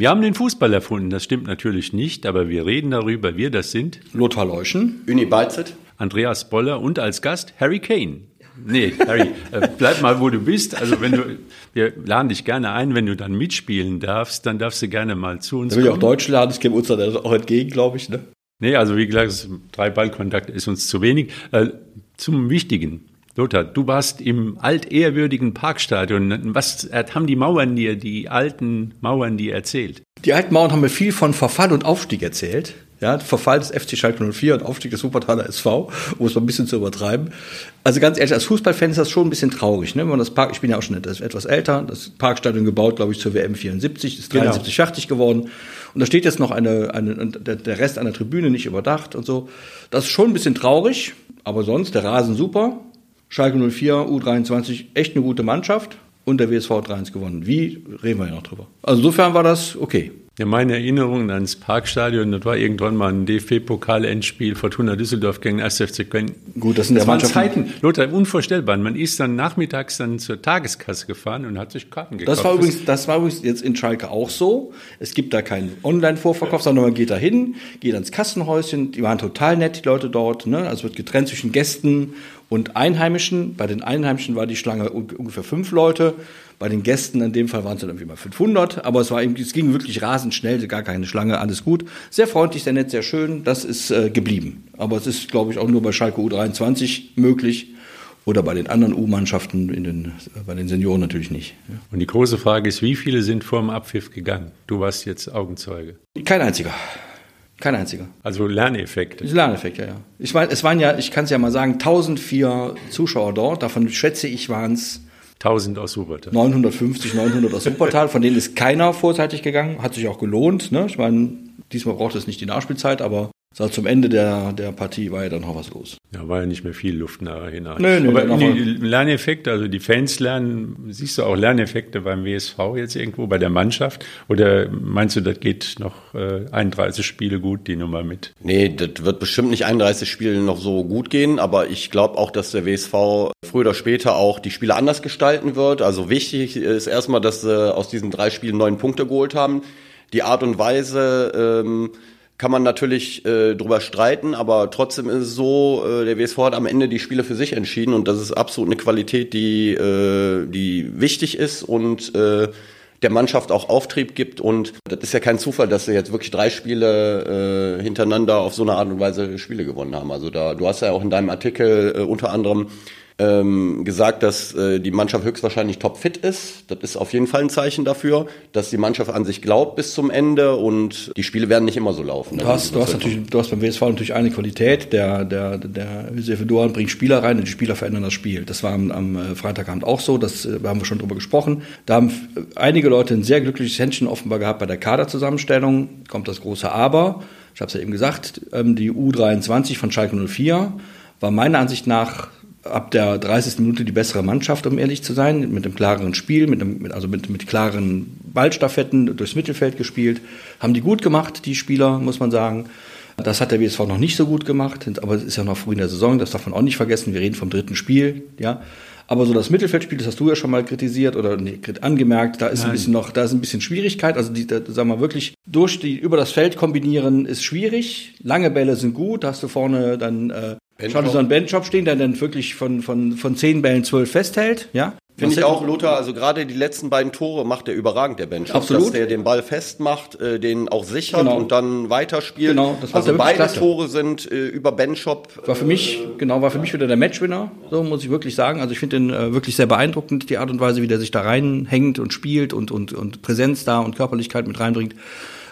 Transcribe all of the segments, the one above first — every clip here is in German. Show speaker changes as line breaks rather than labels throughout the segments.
Wir haben den Fußball erfunden, das stimmt natürlich nicht, aber wir reden darüber, wir das sind.
Lothar Leuschen.
Uni Beizet.
Andreas Boller und als Gast Harry Kane. Nee, Harry, äh, bleib mal, wo du bist. Also wenn du, wir laden dich gerne ein, wenn du dann mitspielen darfst, dann darfst du gerne mal zu uns
ich
kommen.
auch Deutsch lernen, das käme uns dann auch entgegen, glaube ich. Ne?
Nee, also wie gesagt, drei Ballkontakt ist uns zu wenig. Äh, zum Wichtigen. Lothar, du warst im altehrwürdigen Parkstadion. Was haben die Mauern dir, die alten Mauern dir erzählt?
Die alten Mauern haben mir viel von Verfall und Aufstieg erzählt. Ja, Verfall des FC Schalke 04 und Aufstieg des Wuppertaler SV, um es mal ein bisschen zu übertreiben. Also ganz ehrlich, als Fußballfan ist das schon ein bisschen traurig, ne? Wenn man das Park, ich bin ja auch schon etwas, älter, das Parkstadion gebaut, glaube ich, zur WM 74, ist 73
Genau.
fertig geworden. Und da steht jetzt noch eine, eine der, der Rest einer Tribüne nicht überdacht und so. Das ist schon ein bisschen traurig, aber sonst der Rasen super. Schalke 04, U23, echt eine gute Mannschaft. Und der WSV hat 3-1 gewonnen. Wie, reden wir ja noch drüber. Also insofern war das okay.
Ja, meine Erinnerungen ans Parkstadion, das war irgendwann mal ein DFB-Pokal-Endspiel Fortuna Düsseldorf gegen 1. FC Köln.
Gut, das sind
das
ja
waren Zeiten, Lothar, unvorstellbar. Man ist dann nachmittags dann zur Tageskasse gefahren und hat sich Karten gekauft.
Das war übrigens, das war übrigens jetzt in Schalke auch so. Es gibt da keinen Online-Vorverkauf, sondern man geht da hin, geht ans Kassenhäuschen. Die waren total nett, die Leute dort. Ne? Also wird getrennt zwischen Gästen und Einheimischen. Bei den Einheimischen war die Schlange un- ungefähr fünf Leute. Bei den Gästen in dem Fall waren es dann irgendwie mal 500. Aber es war eben, es ging wirklich rasend schnell, gar keine Schlange, alles gut. Sehr freundlich, sehr nett, sehr schön. Das ist äh, geblieben. Aber es ist, glaube ich, auch nur bei Schalke U23 möglich. Oder bei den anderen U-Mannschaften, in den, äh, bei den Senioren natürlich nicht. Ja.
Und die große Frage ist, wie viele sind vor dem Abpfiff gegangen? Du warst jetzt Augenzeuge.
Kein einziger. Kein einziger.
Also Lerneffekte.
Das ist Lerneffekt, ja, ja. Ich meine, es waren ja, ich kann es ja mal sagen, 1004 Zuschauer dort. Davon schätze ich, waren es
1000 aus Wuppertal.
950, 900 aus Wuppertal. Von denen ist keiner vorzeitig gegangen. Hat sich auch gelohnt. Ne? Ich meine, diesmal braucht es nicht die Nachspielzeit, aber so zum Ende der, der Partie war ja dann noch was los.
Ja, war ja nicht mehr viel Luft nachher hinein.
Nö, nö,
Aber Lerneffekte, also die Fans lernen, siehst du auch Lerneffekte beim WSV jetzt irgendwo, bei der Mannschaft? Oder meinst du, das geht noch äh, 31 Spiele gut, die Nummer mit?
Nee, das wird bestimmt nicht 31 Spiele noch so gut gehen, aber ich glaube auch, dass der WSV früher oder später auch die Spiele anders gestalten wird. Also wichtig ist erstmal, dass sie aus diesen drei Spielen neun Punkte geholt haben. Die Art und Weise ähm, kann man natürlich äh, drüber streiten, aber trotzdem ist es so, äh, der WSV hat am Ende die Spiele für sich entschieden und das ist absolut eine Qualität, die, äh, die wichtig ist und äh, der Mannschaft auch Auftrieb gibt. Und das ist ja kein Zufall, dass sie jetzt wirklich drei Spiele äh, hintereinander auf so eine Art und Weise Spiele gewonnen haben. Also da, du hast ja auch in deinem Artikel äh, unter anderem ähm, gesagt, dass äh, die Mannschaft höchstwahrscheinlich topfit ist. Das ist auf jeden Fall ein Zeichen dafür, dass die Mannschaft an sich glaubt bis zum Ende und die Spiele werden nicht immer so laufen.
Du hast, du hast natürlich, du hast beim WSV natürlich eine Qualität. Der, der, der Josef Doan bringt Spieler rein und die Spieler verändern das Spiel. Das war am, am äh, Freitagabend auch so. Das äh, haben wir schon drüber gesprochen. Da haben äh, einige Leute ein sehr glückliches Händchen offenbar gehabt bei der Kaderzusammenstellung. Kommt das große Aber. Ich habe es ja eben gesagt. Ähm, die U23 von Schalke 04 war meiner Ansicht nach ab der 30. Minute die bessere Mannschaft, um ehrlich zu sein, mit einem klareren Spiel, mit einem, mit, also mit, mit klaren Ballstaffetten durchs Mittelfeld gespielt. Haben die gut gemacht, die Spieler, muss man sagen. Das hat der WSV noch nicht so gut gemacht, aber es ist ja noch früh in der Saison, das darf man auch nicht vergessen. Wir reden vom dritten Spiel, ja. Aber so das Mittelfeldspiel, das hast du ja schon mal kritisiert oder nee, angemerkt, da ist ein bisschen noch, da ist ein bisschen Schwierigkeit. Also die, da, sagen wir wirklich, durch die, über das Feld kombinieren ist schwierig. Lange Bälle sind gut, da hast du vorne dann, äh, Schau dir so einen Bandjob stehen, der dann wirklich von, von, von zehn Bällen zwölf festhält, ja.
Finde ich auch, Lothar, also gerade die letzten beiden Tore macht er überragend, der Bench.
Absolut.
Dass der den Ball festmacht, äh, den auch sichert
Genau.
und dann weiterspielt.
Genau, das macht
also beide
klasse.
Tore sind äh, über Benchop.
War für mich, genau, war für mich wieder der Matchwinner, so muss ich wirklich sagen. Also ich finde ihn äh, wirklich sehr beeindruckend, die Art und Weise, wie der sich da reinhängt und spielt und, und, und Präsenz da und Körperlichkeit mit reinbringt.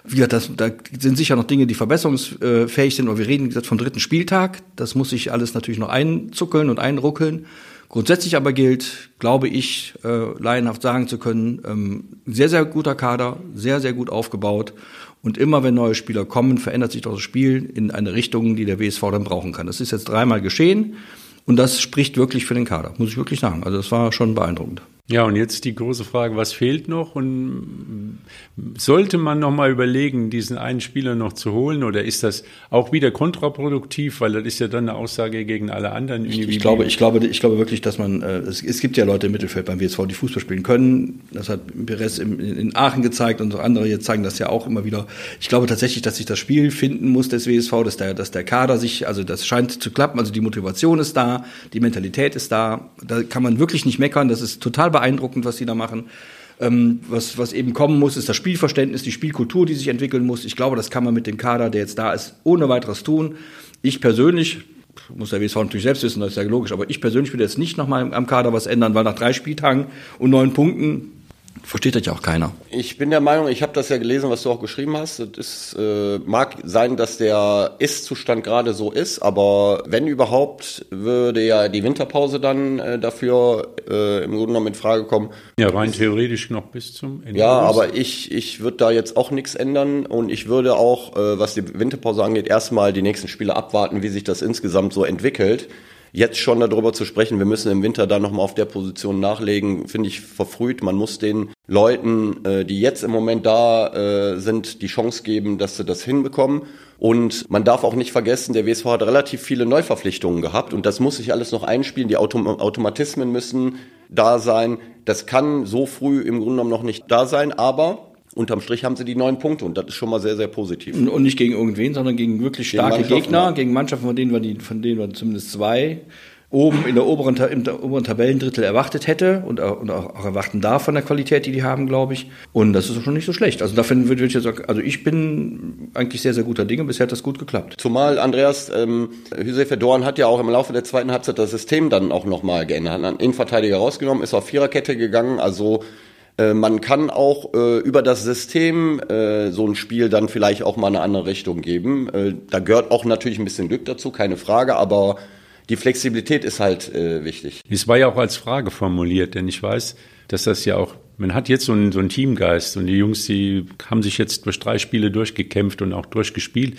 Wie gesagt, das, da sind sicher noch Dinge, die verbesserungsfähig sind, aber wir reden, wie gesagt, vom dritten Spieltag. Das muss sich alles natürlich noch einzuckeln und einruckeln. Grundsätzlich aber gilt, glaube ich, äh, laienhaft sagen zu können, ähm, sehr, sehr guter Kader, sehr, sehr gut aufgebaut. Und immer wenn neue Spieler kommen, verändert sich doch das Spiel in eine Richtung, die der WSV dann brauchen kann. Das ist jetzt dreimal geschehen und das spricht wirklich für den Kader, muss ich wirklich sagen. Also das war schon beeindruckend.
Ja, und jetzt die große Frage, was fehlt noch? Und sollte man noch mal überlegen, diesen einen Spieler noch zu holen? Oder ist das auch wieder kontraproduktiv? Weil das ist ja dann eine Aussage gegen alle anderen
ich, ich glaube, ich glaube, ich glaube wirklich, dass man, äh, es, es, gibt ja Leute im Mittelfeld beim WSV, die Fußball spielen können. Das hat Perez in, in Aachen gezeigt und andere jetzt zeigen das ja auch immer wieder. Ich glaube tatsächlich, dass sich das Spiel finden muss des WSV, dass der, dass der Kader sich, also das scheint zu klappen. Also die Motivation ist da, die Mentalität ist da. Da kann man wirklich nicht meckern. Das ist total beeindruckend, was sie da machen. Ähm, was, was eben kommen muss, ist das Spielverständnis, die Spielkultur, die sich entwickeln muss. Ich glaube, das kann man mit dem Kader, der jetzt da ist, ohne weiteres tun. Ich persönlich, muss der WSV natürlich selbst wissen, das ist ja logisch, aber ich persönlich würde jetzt nicht nochmal am Kader was ändern, weil nach drei Spieltagen und neun Punkten versteht das ja auch keiner.
Ich bin der Meinung, ich habe das ja gelesen, was du auch geschrieben hast. Es äh, mag sein, dass der Ist-Zustand gerade so ist, aber wenn überhaupt, würde ja die Winterpause dann äh, dafür äh, im Grunde genommen in Frage kommen.
Ja, rein theoretisch noch bis zum
Ende. Ja, aber ich, ich würde da jetzt auch nichts ändern und ich würde auch, äh, was die Winterpause angeht, erstmal die nächsten Spiele abwarten, wie sich das insgesamt so entwickelt jetzt schon darüber zu sprechen, wir müssen im Winter da nochmal auf der Position nachlegen, finde ich verfrüht. Man muss den Leuten, äh, die jetzt im Moment da äh, sind, die Chance geben, dass sie das hinbekommen. Und man darf auch nicht vergessen, der WSV hat relativ viele Neuverpflichtungen gehabt und das muss sich alles noch einspielen. Die Autom Automatismen müssen da sein. Das kann so früh im Grunde genommen noch nicht da sein, aber unterm Strich haben sie die neun Punkte und das ist schon mal sehr, sehr positiv.
Und nicht gegen irgendwen, sondern gegen wirklich starke gegen Gegner, gegen Mannschaften, von denen wir die, von denen wir zumindest zwei oben in der oberen, im oberen Tabellendrittel erwartet hätte und, und auch, auch, erwarten darf von der Qualität, die die haben, glaube ich. Und das ist schon nicht so schlecht. Also dafür würde ich jetzt sagen, also ich bin eigentlich sehr, sehr guter Dinge. Bisher hat das gut geklappt.
Zumal Andreas, ähm, Hüseyin Dorn hat ja auch im Laufe der zweiten Halbzeit das System dann auch nochmal geändert. Hat einen Innenverteidiger rausgenommen, ist auf Viererkette gegangen. Also äh, man kann auch äh, über das System äh, so ein Spiel dann vielleicht auch mal eine andere Richtung geben. Äh, da gehört auch natürlich ein bisschen Glück dazu, keine Frage, aber die Flexibilität ist halt äh, wichtig.
Es war ja auch als Frage formuliert, denn ich weiß, dass das ja auch, man hat jetzt so einen, so einen Teamgeist und die Jungs, die haben sich jetzt durch drei Spiele durchgekämpft und auch durchgespielt.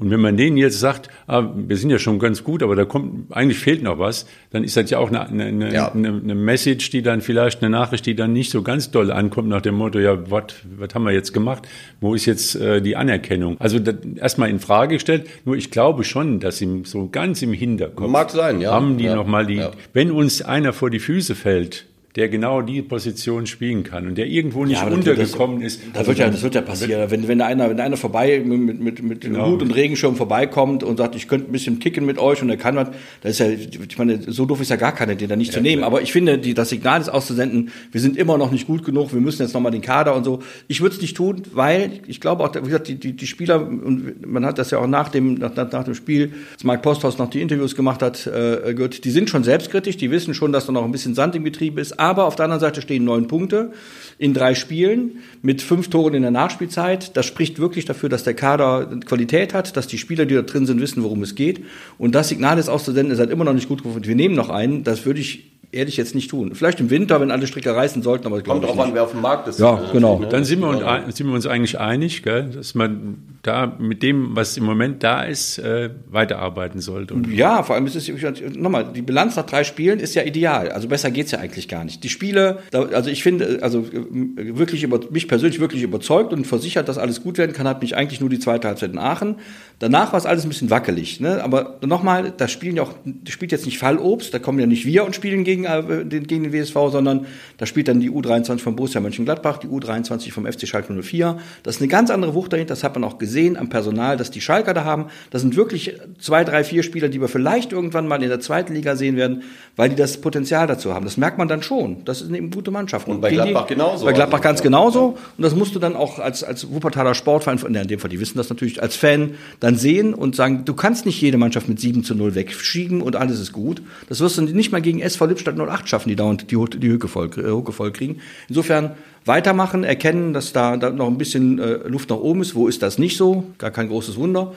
Und wenn man denen jetzt sagt, ah, wir sind ja schon ganz gut, aber da kommt, eigentlich fehlt noch was, dann ist das ja auch eine, eine, ja. eine, eine Message, die dann vielleicht eine Nachricht, die dann nicht so ganz doll ankommt nach dem Motto, ja, was haben wir jetzt gemacht? Wo ist jetzt äh, die Anerkennung? Also erstmal in Frage gestellt, nur ich glaube schon, dass im, so ganz im Hinterkopf
Mag sein, ja.
haben die
ja.
nochmal die, ja. wenn uns einer vor die Füße fällt, der genau die Position spielen kann und der irgendwo nicht ja, untergekommen
das,
ist.
Das, wird ja, das wird ja passieren. Wenn, wenn einer, wenn einer vorbei mit, mit, mit genau. Hut und Regenschirm vorbeikommt und sagt, ich könnte ein bisschen kicken mit euch und er kann was, das ist ja, ich meine, so doof ist ja gar keiner, den da nicht ja, zu nehmen. Klar. Aber ich finde, die, das Signal ist auszusenden, wir sind immer noch nicht gut genug, wir müssen jetzt nochmal den Kader und so. Ich würde es nicht tun, weil ich glaube auch, wie gesagt, die, die, die Spieler, und man hat das ja auch nach dem, nach, nach dem Spiel, als Mike Posthaus noch die Interviews gemacht hat, äh, gehört, die sind schon selbstkritisch, die wissen schon, dass da noch ein bisschen Sand im Betrieb ist, aber auf der anderen Seite stehen neun Punkte in drei Spielen mit fünf Toren in der Nachspielzeit. Das spricht wirklich dafür, dass der Kader Qualität hat, dass die Spieler, die da drin sind, wissen, worum es geht. Und das Signal ist auszusenden, ist halt immer noch nicht gut gefunden. Wir nehmen noch einen. Das würde ich ehrlich jetzt nicht tun. Vielleicht im Winter, wenn alle Stricke reißen sollten, aber ich glaube
Kommt drauf an, wer auf dem Markt ist.
Ja, genau. Dann sind wir, uns, sind wir uns eigentlich einig, gell, dass man da mit dem, was im Moment da ist, äh, weiterarbeiten sollte.
Und ja, vor allem ist es, nochmal, die Bilanz nach drei Spielen ist ja ideal. Also besser geht's ja eigentlich gar nicht. Die Spiele, also ich finde, also wirklich über, mich persönlich wirklich überzeugt und versichert, dass alles gut werden kann, hat mich eigentlich nur die zweite Halbzeit in Aachen. Danach war es alles ein bisschen wackelig. Ne? Aber nochmal, da spielen ja auch, das spielt jetzt nicht Fallobst, da kommen ja nicht wir und spielen gegen, äh, gegen den WSV, sondern da spielt dann die U23 von Borussia Mönchengladbach, die U23 vom FC Schalke 04. Das ist eine ganz andere Wucht dahinter, das hat man auch gesehen am Personal, dass die Schalker da haben. Das sind wirklich zwei, drei, vier Spieler, die wir vielleicht irgendwann mal in der zweiten Liga sehen werden, weil die das Potenzial dazu haben. Das merkt man dann schon. Das ist eine gute Mannschaft.
Und, und bei Gladbach die, genauso.
Bei Gladbach also, ganz genauso. Und das musst du dann auch als, als Wuppertaler Sportverein, in dem Fall, die wissen das natürlich, als Fan dann dann sehen und sagen, du kannst nicht jede Mannschaft mit 7 zu 0 wegschieben und alles ist gut. Das wirst du nicht mal gegen SV Lippstadt 08 schaffen, die dauernd die, die Hücke, voll, äh, Hücke voll kriegen. Insofern weitermachen, erkennen, dass da, da noch ein bisschen äh, Luft nach oben ist. Wo ist das nicht so? Gar kein großes Wunder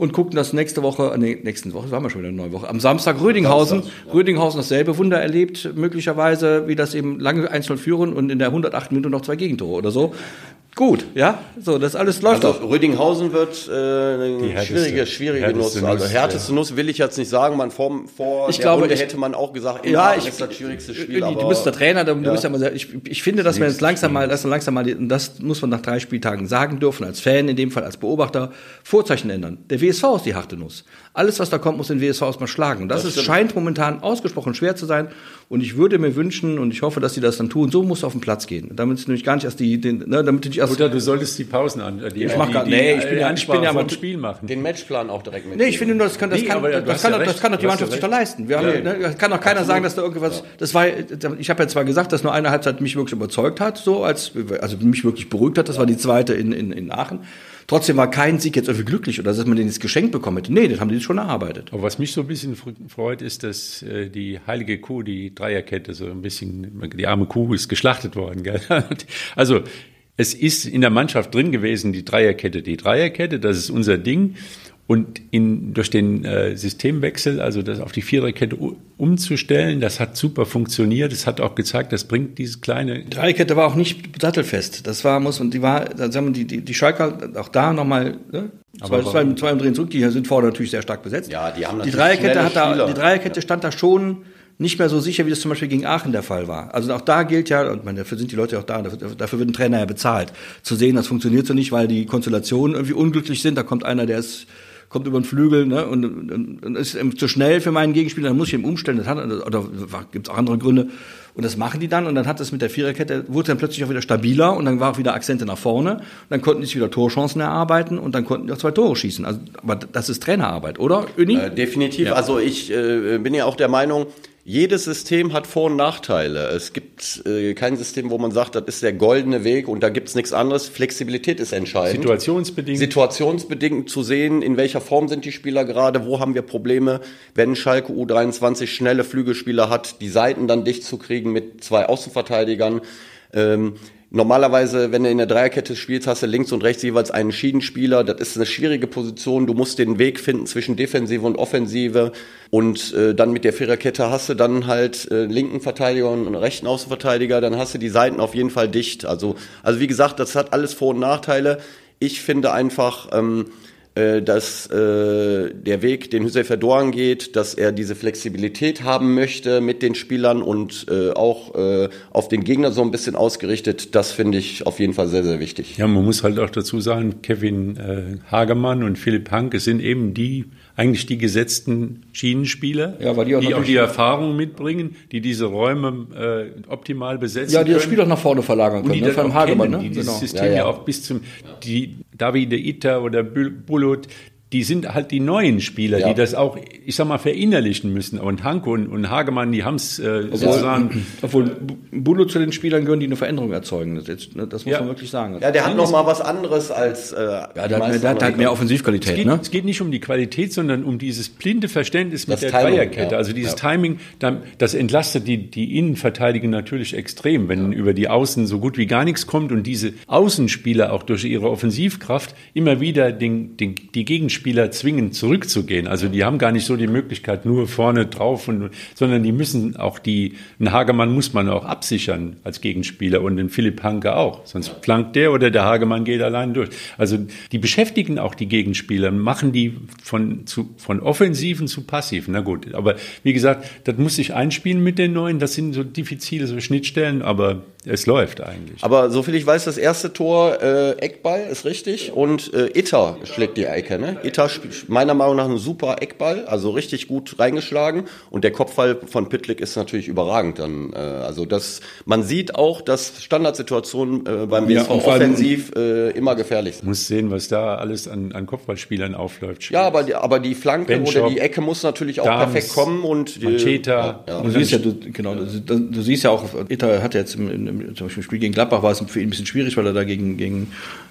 und gucken das nächste Woche, nee, nächsten Woche, das waren wir schon wieder eine neue Woche, am Samstag Rödinghausen, Samstag, ja. Rödinghausen dasselbe Wunder erlebt, möglicherweise, wie das eben lange einzeln führen und in der 108 Minute noch zwei Gegentore oder so gut, ja. So, das alles läuft
Also
doch.
Rödinghausen wird äh, eine
härteste-
schwierige, schwierige
härteste
Nuss. Also härteste Nuss will ich jetzt nicht sagen. Man vor, vor
Ich
der
glaube,
Runde
ich-
hätte man auch gesagt,
Ja, ich,
ist das schwierigste Spiel.
Uli,
aber
du bist der Trainer, du, du
Ja.
bist ja sehr, ich, ich finde, dass wir jetzt langsam mal, dass wir langsam mal, das muss man nach drei Spieltagen sagen dürfen, als Fan, in dem Fall als Beobachter, Vorzeichen ändern. Der WSV ist die harte Nuss. Alles, was da kommt, muss den WSV erstmal schlagen. Und das, ist, scheint momentan ausgesprochen schwer zu sein. Und ich würde mir wünschen, und ich hoffe, dass sie das dann tun, so muss auf den Platz gehen. Damit es nämlich gar nicht erst die, den, ne, damit du nicht erst,
Oder du solltest die Pausen an, die,
Ich mach gar-
die,
nee, ich bin ja- ich bin ja
vom Spiel machen.
den Matchplan auch direkt mit.
Nee, ich finde nur, das kann, das
Nee,
kann, das, kann,
ja
doch- das kann doch die Mannschaft
ja
sich doch
recht.
leisten. Wir haben,
Ja.
ne, das kann doch keiner sagen, dass da irgendwas, das war, ich habe ja zwar gesagt, dass nur eine Halbzeit mich wirklich überzeugt hat, so als, also mich wirklich beruhigt hat, das war die zweite in, in, in Aachen. Trotzdem war kein Sieg jetzt irgendwie glücklich oder dass man den jetzt geschenkt bekommen hätte. Nee, das haben die schon erarbeitet.
Aber was mich so ein bisschen fr- freut, ist, dass äh, die heilige Kuh, die Dreierkette, so ein bisschen, die arme Kuh ist geschlachtet worden. Gell? Also es ist in der Mannschaft drin gewesen, die Dreierkette, die Dreierkette, das ist unser Ding. Und in, durch den äh, Systemwechsel, also das auf die Viererkette umzustellen, das hat super funktioniert. Es hat auch gezeigt, das bringt dieses kleine
Die Dreierkette war auch nicht sattelfest. Das war, muss man, die war, sagen wir, die, die, die Schalker, auch da nochmal, ne? Zwei,
Aber
zwei, zwei Drehen zurück, die sind vorne natürlich sehr stark besetzt.
Ja, die haben
Die Dreierkette hat da,
Spieler.
die Dreierkette stand da schon nicht mehr so sicher, wie das zum Beispiel gegen Aachen der Fall war. Also auch da gilt ja, und meine, dafür sind die Leute auch da, dafür, dafür wird ein Trainer ja bezahlt, zu sehen, das funktioniert so nicht, weil die Konstellationen irgendwie unglücklich sind. Da kommt einer, der ist kommt über den Flügel ne, und, und, und ist zu schnell für meinen Gegenspieler, dann muss ich ihn umstellen. Das hat, oder gibt es auch andere Gründe. Und das machen die dann und dann hat es mit der Viererkette, wurde dann plötzlich auch wieder stabiler und dann war auch wieder Akzente nach vorne. Und dann konnten die sich wieder Torchancen erarbeiten und dann konnten die auch zwei Tore schießen. Also, aber das ist Trainerarbeit, oder, Öni?
Äh, definitiv.
Ja.
Also ich äh, bin ja auch der Meinung, jedes System hat Vor- und Nachteile. Es gibt äh, kein System, wo man sagt, das ist der goldene Weg und da gibt's nichts anderes. Flexibilität ist entscheidend.
situationsbedingt.
Situationsbedingt zu sehen, in welcher Form sind die Spieler gerade, wo haben wir Probleme, wenn Schalke U23 schnelle Flügelspieler hat, die Seiten dann dicht zu kriegen mit zwei Außenverteidigern. Ähm, Normalerweise, wenn du in der Dreierkette spielst, hast du links und rechts jeweils einen Schiedenspieler. Das ist eine schwierige Position. Du musst den Weg finden zwischen Defensive und Offensive. Und äh, dann mit der Viererkette hast du dann halt äh, linken Verteidiger und rechten Außenverteidiger. Dann hast du die Seiten auf jeden Fall dicht. Also, also wie gesagt, das hat alles Vor- und Nachteile. Ich finde einfach, ähm, äh, dass äh, der Weg, den Hüseyin Verdoan geht, dass er diese Flexibilität haben möchte mit den Spielern und äh, auch äh, auf den Gegner so ein bisschen ausgerichtet, das finde ich auf jeden Fall sehr, sehr wichtig.
Ja, man muss halt auch dazu sagen, Kevin äh, Hagemann und Philipp Hanke sind eben die, eigentlich die gesetzten Schienenspieler,
Ja, weil die auch
die auch
natürlich-
die Erfahrung mitbringen, die diese Räume äh, optimal besetzen
ja, die das. Spiel auch nach vorne verlagern
Und
können,
die
ne?
das
Vor allem
auch
Hagemann,
kennen,
ne?
die dieses
Genau.
System
Ja,
ja,
ja.
auch bis zum, die Davide Itter oder Bul- Bulut, die sind halt die neuen Spieler,
Ja.
die das auch, ich sag mal, verinnerlichen müssen. Und Hanko und, und Hagemann, die haben es äh, sozusagen
Obwohl Bu- Bulo zu den Spielern gehören, die eine Veränderung erzeugen. Das, jetzt, ne, das muss
Ja.
man wirklich sagen.
Ja, der hat noch mal was anderes als äh,
Ja, der, hat, mehr- der hat halt mehr
Es
Offensivqualität,
geht,
ne?
es geht nicht um die Qualität, sondern um dieses blinde Verständnis mit
Das
der
Timing,
Dreierkette.
ja.
Also dieses
Ja.
Timing, das entlastet die, die Innenverteidiger natürlich extrem, wenn über die Außen so gut wie gar nichts kommt und diese Außenspieler auch durch ihre Offensivkraft immer wieder den, den, die Gegenspieler zwingen, zurückzugehen. Also die haben gar nicht so die Möglichkeit, nur vorne drauf, und, sondern die müssen auch die, einen Hagemann muss man auch absichern als Gegenspieler und den Philipp Hanke auch. Sonst flankt der oder der Hagemann geht allein durch. Also die beschäftigen auch die Gegenspieler, machen die von, zu, von offensiven zu passiven. Na gut, aber wie gesagt, das muss sich einspielen mit den neuen. Das sind so diffizile so Schnittstellen, aber es läuft eigentlich.
Aber soviel ich weiß, das erste Tor äh, Eckball ist richtig und äh, Itter schlägt die Ecke. Ne? Itter meiner Meinung nach ein super Eckball, also richtig gut reingeschlagen und der Kopfball von Pitlick ist natürlich überragend. Dann, äh, also das, man sieht auch, dass Standardsituationen äh, beim
Ja,
WSV
allem-
offensiv äh, immer gefährlich sind.
Muss sehen, was da alles an, an Kopfballspielern aufläuft.
Ja, aber die, aber die Flanke
Benchop,
oder die Ecke muss natürlich auch
Dams,
perfekt kommen und die,
Mancheta.
Ja, ja.
Du siehst ja, du, genau, du, du siehst ja auch, Itter hat jetzt im, im, im, zum Beispiel im Spiel gegen Gladbach war es für ihn ein bisschen schwierig, weil er da gegen, gegen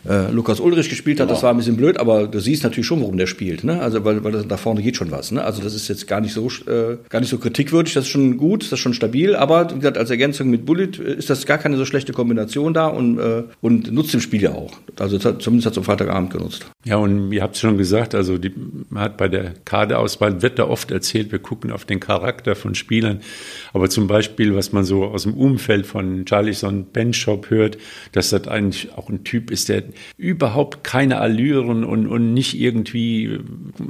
äh, Lukas Ulrich gespielt hat. Das war ein bisschen blöd, aber du siehst natürlich schon, warum der spielt. Ne? Also weil, weil das, da vorne geht schon was. Ne? Also das ist jetzt gar nicht so äh, gar nicht so kritikwürdig. Das ist schon gut, das ist schon stabil. Aber wie gesagt, als Ergänzung mit Bullet äh, ist das gar keine so schlechte Kombination da und äh, und nutzt im Spiel ja auch. Also hat, zumindest hat es am Freitagabend genutzt.
Ja, und ihr habt es schon gesagt, also die, man hat bei der Kaderauswahl, wird da oft erzählt, wir gucken auf den Charakter von Spielern. Aber zum Beispiel, was man so aus dem Umfeld von Charlie Alisson Benchop hört, dass das eigentlich auch ein Typ ist, der überhaupt keine Allüren und, und nicht irgendwie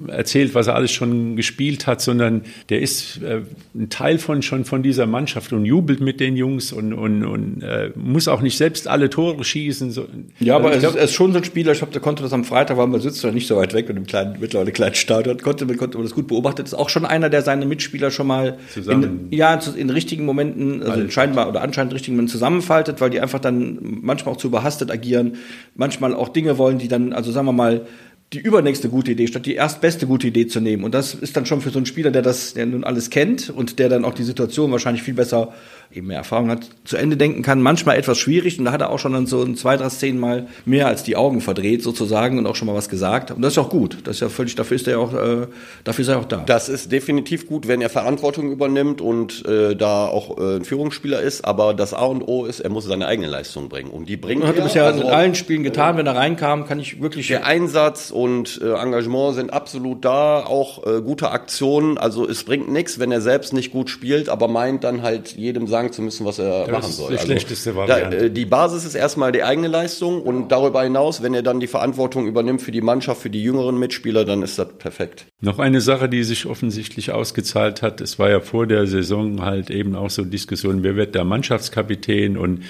erzählt, was er alles schon gespielt hat, sondern der ist äh, ein Teil von schon von dieser Mannschaft und jubelt mit den Jungs und, und, und äh, muss auch nicht selbst alle Tore schießen. So.
Ja, aber also glaub, es, ist, schon so ein Spieler, ich glaube, der konnte das am Freitag, weil man sitzt ja nicht so weit weg mit dem kleinen, mittlerweile kleinen Stadion, konnte, konnte man das gut beobachtet, ist auch schon einer, der seine Mitspieler schon mal
Zusammen.
in, ja, in richtigen Momenten, also scheinbar oder anscheinend richtigen Momenten zusammenfaltet, weil die einfach dann manchmal auch zu überhastet agieren, manchmal auch Dinge wollen, die dann, also sagen wir mal, die übernächste gute Idee, statt die erstbeste gute Idee zu nehmen. Und das ist dann schon für so einen Spieler, der das, der nun alles kennt und der dann auch die Situation wahrscheinlich viel besser eben mehr Erfahrung hat, zu Ende denken kann. Manchmal etwas schwierig und da hat er auch schon dann so in zwei, drei Szenen mal mehr als die Augen verdreht sozusagen und auch schon mal was gesagt. Und das ist auch gut. Das ist ja völlig, dafür ist er auch, äh, dafür ist er auch da.
Das ist definitiv gut, wenn er Verantwortung übernimmt und äh, da auch äh, ein Führungsspieler ist. Aber das A und O ist, er muss seine eigene Leistung bringen. Und die bringt
er. Hat er bisher also, in allen Spielen getan. Wenn er reinkam, kann ich wirklich.
Der Einsatz und äh, Engagement sind absolut da. Auch äh, gute Aktionen. Also es bringt nichts, wenn er selbst nicht gut spielt, aber meint dann halt jedem sagen, sagen zu müssen, was er das machen soll.
Das ist die also, schlechteste Variante.
Da, äh, die Basis ist erstmal die eigene Leistung und darüber hinaus, wenn er dann die Verantwortung übernimmt für die Mannschaft, für die jüngeren Mitspieler, dann ist das perfekt.
Noch eine Sache, die sich offensichtlich ausgezahlt hat, es war ja vor der Saison halt eben auch so Diskussion, wer wird der Mannschaftskapitän und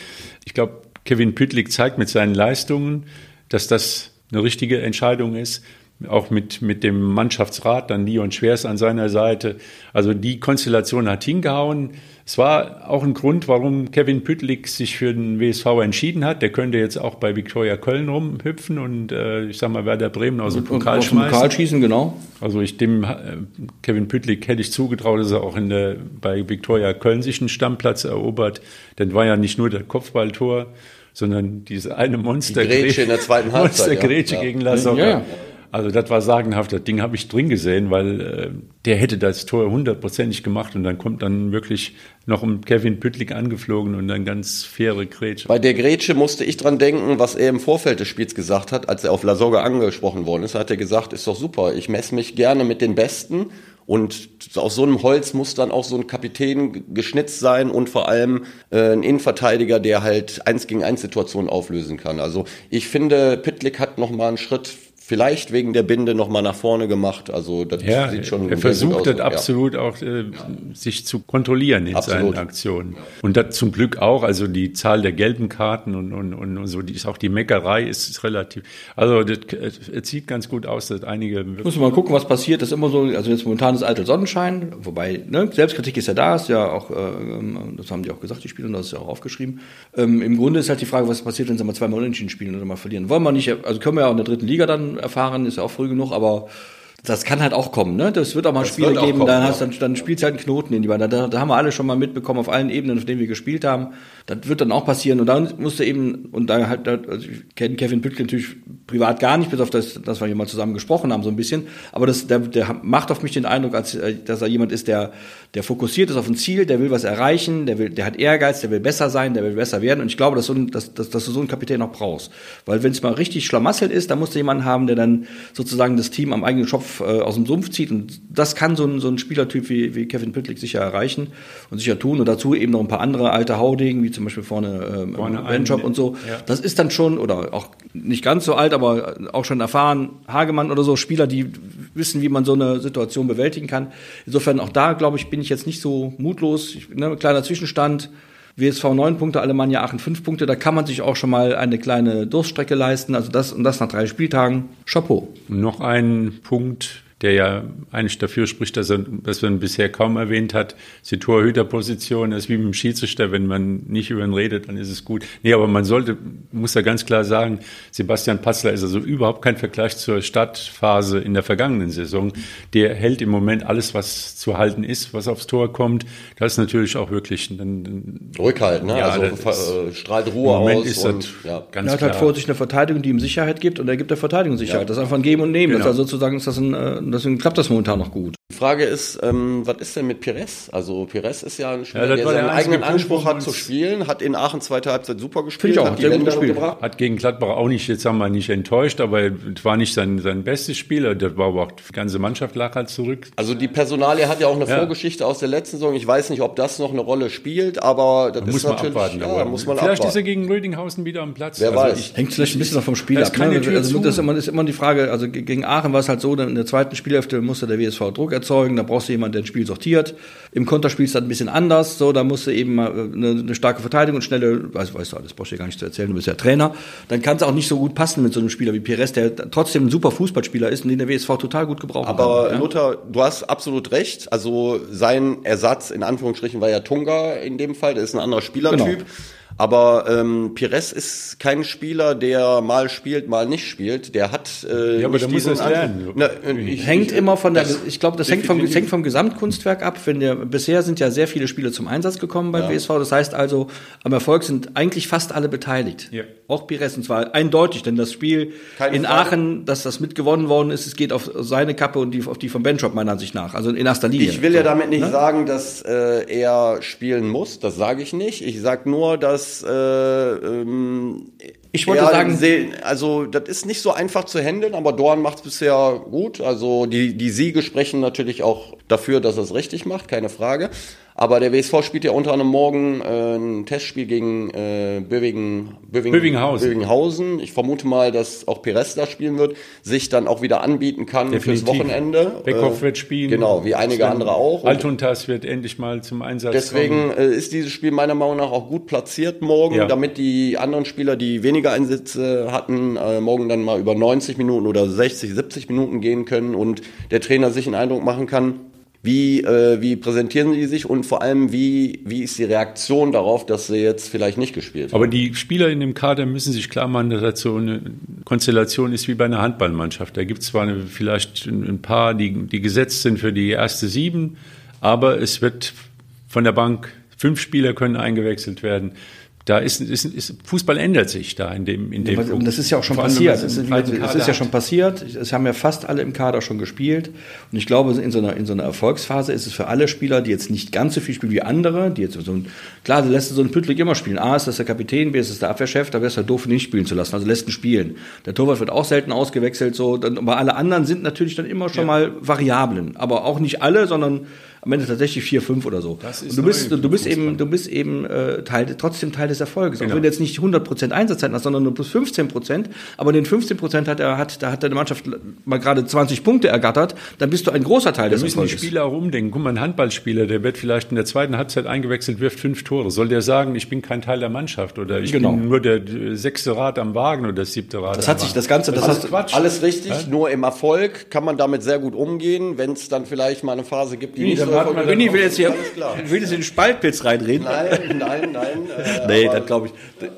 ich glaube, Kevin Püttlik zeigt mit seinen Leistungen, dass das eine richtige Entscheidung ist auch mit, mit dem Mannschaftsrat, dann Leon Schwers an seiner Seite. Also die Konstellation hat hingehauen. Es war auch ein Grund, warum Kevin Püttlik sich für den WSV entschieden hat. Der könnte jetzt auch bei Viktoria Köln rumhüpfen und äh, ich sag mal Werder Bremen aus dem Pokal schmeißen.
Pokal schießen, genau.
Also ich dem äh, Kevin Püttlik hätte ich zugetraut, dass er auch in der, bei Viktoria Köln sich einen Stammplatz erobert. Denn war ja nicht nur der Kopfballtor, sondern diese eine Monster
Die Grätsche in der zweiten Halbzeit.
Monster Grätsche ja. gegen Lasogga. Ja, ja. Also das war sagenhaft. Das Ding habe ich drin gesehen, weil äh, der hätte das Tor hundertprozentig gemacht und dann kommt dann wirklich noch um Kevin Püttlik angeflogen und dann ganz faire Grätsche.
Bei der Grätsche musste ich dran denken, was er im Vorfeld des Spiels gesagt hat, als er auf Lasogga angesprochen worden ist, hat er gesagt, ist doch super, ich messe mich gerne mit den Besten und aus so einem Holz muss dann auch so ein Kapitän geschnitzt sein und vor allem äh, ein Innenverteidiger, der halt eins gegen eins Situationen auflösen kann. Also ich finde, Pitlick hat noch mal einen Schritt vielleicht wegen der Binde noch mal nach vorne gemacht. Also das
ja, sieht schon. Er versucht das absolut ja. auch äh, sich zu kontrollieren in absolut. seinen Aktionen. Und das zum Glück auch. Also die Zahl der gelben Karten und, und, und so, die ist auch die Meckerei ist, ist relativ. Also das, es sieht ganz gut aus, dass einige.
Muss man mal gucken, was passiert. Das ist immer so. Also jetzt momentan ist alte Sonnenschein, wobei ne, Selbstkritik ist ja da, ist ja auch. Äh, das haben die auch gesagt, die Spieler, das ist ja auch aufgeschrieben. Ähm, Im Grunde ist halt die Frage, was passiert, wenn sie mal zweimal unentschieden spielen oder mal verlieren. Wollen wir nicht? Also können wir ja auch in der dritten Liga dann erfahren, ist auch früh genug, aber das kann halt auch kommen, ne? Das wird auch mal das Spiele geben, kommen, dann, hast, dann, dann spielst du halt einen Knoten in die Beine. Da, da haben wir alle schon mal mitbekommen auf allen Ebenen, auf denen wir gespielt haben. Das wird dann auch passieren. Und dann musste eben, und da halt, also ich kenne Kevin Püttke natürlich privat gar nicht, bis auf das, dass wir hier mal zusammen gesprochen haben, so ein bisschen. Aber das, der, der macht auf mich den Eindruck, als, äh, dass er jemand ist, der, der fokussiert ist auf ein Ziel, der will was erreichen, der will, der hat Ehrgeiz, der will besser sein, der will besser werden. Und ich glaube, dass, so ein, dass, dass, dass du so einen Kapitän auch brauchst. Weil wenn es mal richtig schlamassel ist, dann musst du jemanden haben, der dann sozusagen das Team am eigenen Schopf äh, aus dem Sumpf zieht. Und das kann so ein, so ein Spielertyp wie, wie Kevin Püttlik sicher erreichen und sicher tun. Und dazu eben noch ein paar andere alte Haudegen, wie zum Beispiel vorne, ähm, Benchop und so. Ja. Das ist dann schon, oder auch nicht ganz so alt, aber auch schon erfahren, Hagemann oder so, Spieler, die wissen, wie man so eine Situation bewältigen kann. Insofern auch da, glaube ich, bin ich jetzt nicht so mutlos. Ich, ne, kleiner Zwischenstand. WSV 9 Punkte, Alemannia 8 5 Punkte. Da kann man sich auch schon mal eine kleine Durststrecke leisten. Also das und das nach drei Spieltagen. Chapeau.
Noch ein Punkt, der ja eigentlich dafür spricht, dass er, was man bisher kaum erwähnt hat, die Torhüterposition ist wie mit dem Schiedsrichter, wenn man nicht über ihn redet, dann ist es gut. Nee, aber man sollte, muss ja ganz klar sagen, Sebastian Passler ist also überhaupt kein Vergleich zur Startphase in der vergangenen Saison. Der hält im Moment alles, was zu halten ist, was aufs Tor kommt. Das ist natürlich auch wirklich ein,
ein Rückhalt, ne? Ja, also ist, strahlt Ruhe
im Moment aus. Ist und, ja. ganz er hat halt vor sich eine Verteidigung, die ihm Sicherheit gibt und er gibt der Verteidigung Sicherheit. Ja. Das ist einfach ein Geben und Nehmen. Genau. Das ist also sozusagen ist das ein, Und deswegen klappt das momentan noch gut.
Die Frage ist, ähm, was ist denn mit Pires? Also Pires ist ja ein Spieler,
Ja,
der
der
seinen
einzige
eigenen
Punkt,
Anspruch hat zu spielen, hat in Aachen zweite Halbzeit super gespielt,
Finde ich auch,
hat die
sehr gut
Wende
gespielt.
gebracht.
Hat gegen Gladbach auch nicht, jetzt haben wir nicht enttäuscht, aber es war nicht sein, sein bestes Spiel. Das war aber auch, die ganze Mannschaft lag halt zurück.
Also die Personalie hat ja auch eine
Ja.
Vorgeschichte aus der letzten Saison. Ich weiß nicht, ob das noch eine Rolle spielt, aber das
Muss
ist
man
natürlich,
abwarten.
ja, muss man
vielleicht ist
abwarten.
er gegen Rödinghausen wieder am Platz.
Wer weiß.
ich-
Hängt vielleicht ein bisschen noch vom Spiel
ist
ab. Ne? Also das ist immer, ist immer die Frage, also ge- gegen Aachen war es halt so, in der zweiten Spielhälfte musste der WSV Druck erzeugen, da brauchst du jemanden, der ein Spiel sortiert. Im Konterspiel ist das ein bisschen anders, so, da musst du eben mal äh, eine, eine starke Verteidigung und schnelle, weißt, weißt du alles, brauchst du dir gar nicht zu erzählen, du bist ja Trainer. Dann kann es auch nicht so gut passen mit so einem Spieler wie Pires, der trotzdem ein super Fußballspieler ist und den der WSV total gut gebrauchen
Aber
kann. ja.
Luther, du hast absolut recht. Also sein Ersatz in Anführungsstrichen war ja Tunga in dem Fall. Der ist ein anderer Spielertyp.
Genau.
Aber ähm, Pires ist kein Spieler, der mal spielt, mal nicht spielt. Der hat äh,
Ja, aber
nicht
der muss
Anspruch-
lernen.
Na, äh, ich,
Hängt
ich,
immer von der, ich glaube, das hängt vom, das hängt vom Gesamtkunstwerk ab. Wenn der, bisher sind ja sehr viele Spiele zum Einsatz gekommen beim WSV. Das heißt also, am Erfolg sind eigentlich fast alle beteiligt.
Ja.
Auch Pires, und zwar eindeutig, denn das Spiel
Keine
in
Frage.
Aachen, dass das mitgewonnen worden ist, es geht auf seine Kappe und die, auf die von Benchop meiner Ansicht nach. Also in erster Linie.
Ich will ja damit nicht
ne?
sagen, dass äh, er spielen muss. Das sage ich nicht. Ich sage nur, dass äh, ähm,
Ich wollte
er
sagen-
also das ist nicht so einfach zu handeln, aber Dorn macht es bisher gut. Also die die Siege sprechen natürlich auch dafür, dass er es richtig macht, keine Frage. Aber der WSV spielt ja unter anderem morgen äh, ein Testspiel gegen äh, Böwingen, Böwingen,
Bövinghausen.
Bövinghausen. Ich vermute mal, dass auch Perez da spielen wird, sich dann auch wieder anbieten kann
Definitiv.
fürs Wochenende.
Beckhoff
Äh,
wird spielen.
Genau, wie einige
Sven
andere auch.
Altuntas wird endlich mal zum Einsatz
Deswegen
kommen.
äh, ist dieses Spiel meiner Meinung nach auch gut platziert morgen,
Ja.
damit die anderen Spieler, die weniger Einsätze hatten, äh, morgen dann mal über 90 Minuten oder 60, 70 Minuten gehen können und der Trainer sich einen Eindruck machen kann, wie, äh, wie präsentieren sie sich und vor allem, wie, wie ist die Reaktion darauf, dass sie jetzt vielleicht nicht gespielt haben.
Aber die Spieler in dem Kader müssen sich klar machen, dass das so eine Konstellation ist wie bei einer Handballmannschaft. Da gibt es zwar eine, vielleicht ein paar, die, die gesetzt sind für die erste sieben, aber es wird von der Bank, fünf Spieler können eingewechselt werden. Da ist, ist, ist Fußball ändert sich da in dem in dem
Und das ist ja auch schon passiert. Es ist, es ist ja schon passiert. Es haben ja fast alle im Kader schon gespielt. Und ich glaube, in so einer, in so einer Erfolgsphase ist es für alle Spieler, die jetzt nicht ganz so viel spielen wie andere, die jetzt so ein, klar, du lässt so einen Püttlik immer spielen. A ist das der Kapitän, B ist das der Abwehrchef, da wäre es ja doof, ihn nicht spielen zu lassen. Also lässt ihn spielen. Der Torwart wird auch selten ausgewechselt, so. Dann, aber alle anderen sind natürlich dann immer schon mal Variablen. Aber auch nicht alle, sondern am Ende tatsächlich vier, fünf oder so.
Das ist
und du bist, du bist eben, du bist eben äh, Teil, trotzdem Teil des Erfolgs. Auch
Genau.
wenn du jetzt nicht 100% Einsatzzeiten hast, sondern nur plus 15%, aber den 15% hat er, hat, da hat deine Mannschaft mal gerade 20 Punkte ergattert, dann bist du ein großer Teil
Da
des
müssen die. Spieler auch umdenken. Guck mal, ein Handballspieler, der wird vielleicht in der zweiten Halbzeit eingewechselt, wirft fünf Tore. Soll der sagen, ich bin kein Teil der Mannschaft oder ich
Genau.
bin nur der äh, sechste Rad am Wagen oder das siebte Rad
Das
am
hat sich
Wagen?
das Ganze, das
Das ist Quatsch.
Alles richtig, nur im Erfolg kann man damit sehr gut umgehen, wenn es dann vielleicht mal eine Phase gibt, die nicht
dann hat man, Winnie will jetzt hier, will jetzt in den Spaltpilz reinreden.
Nein, nein, nein. Äh,
Nee, das glaube ich,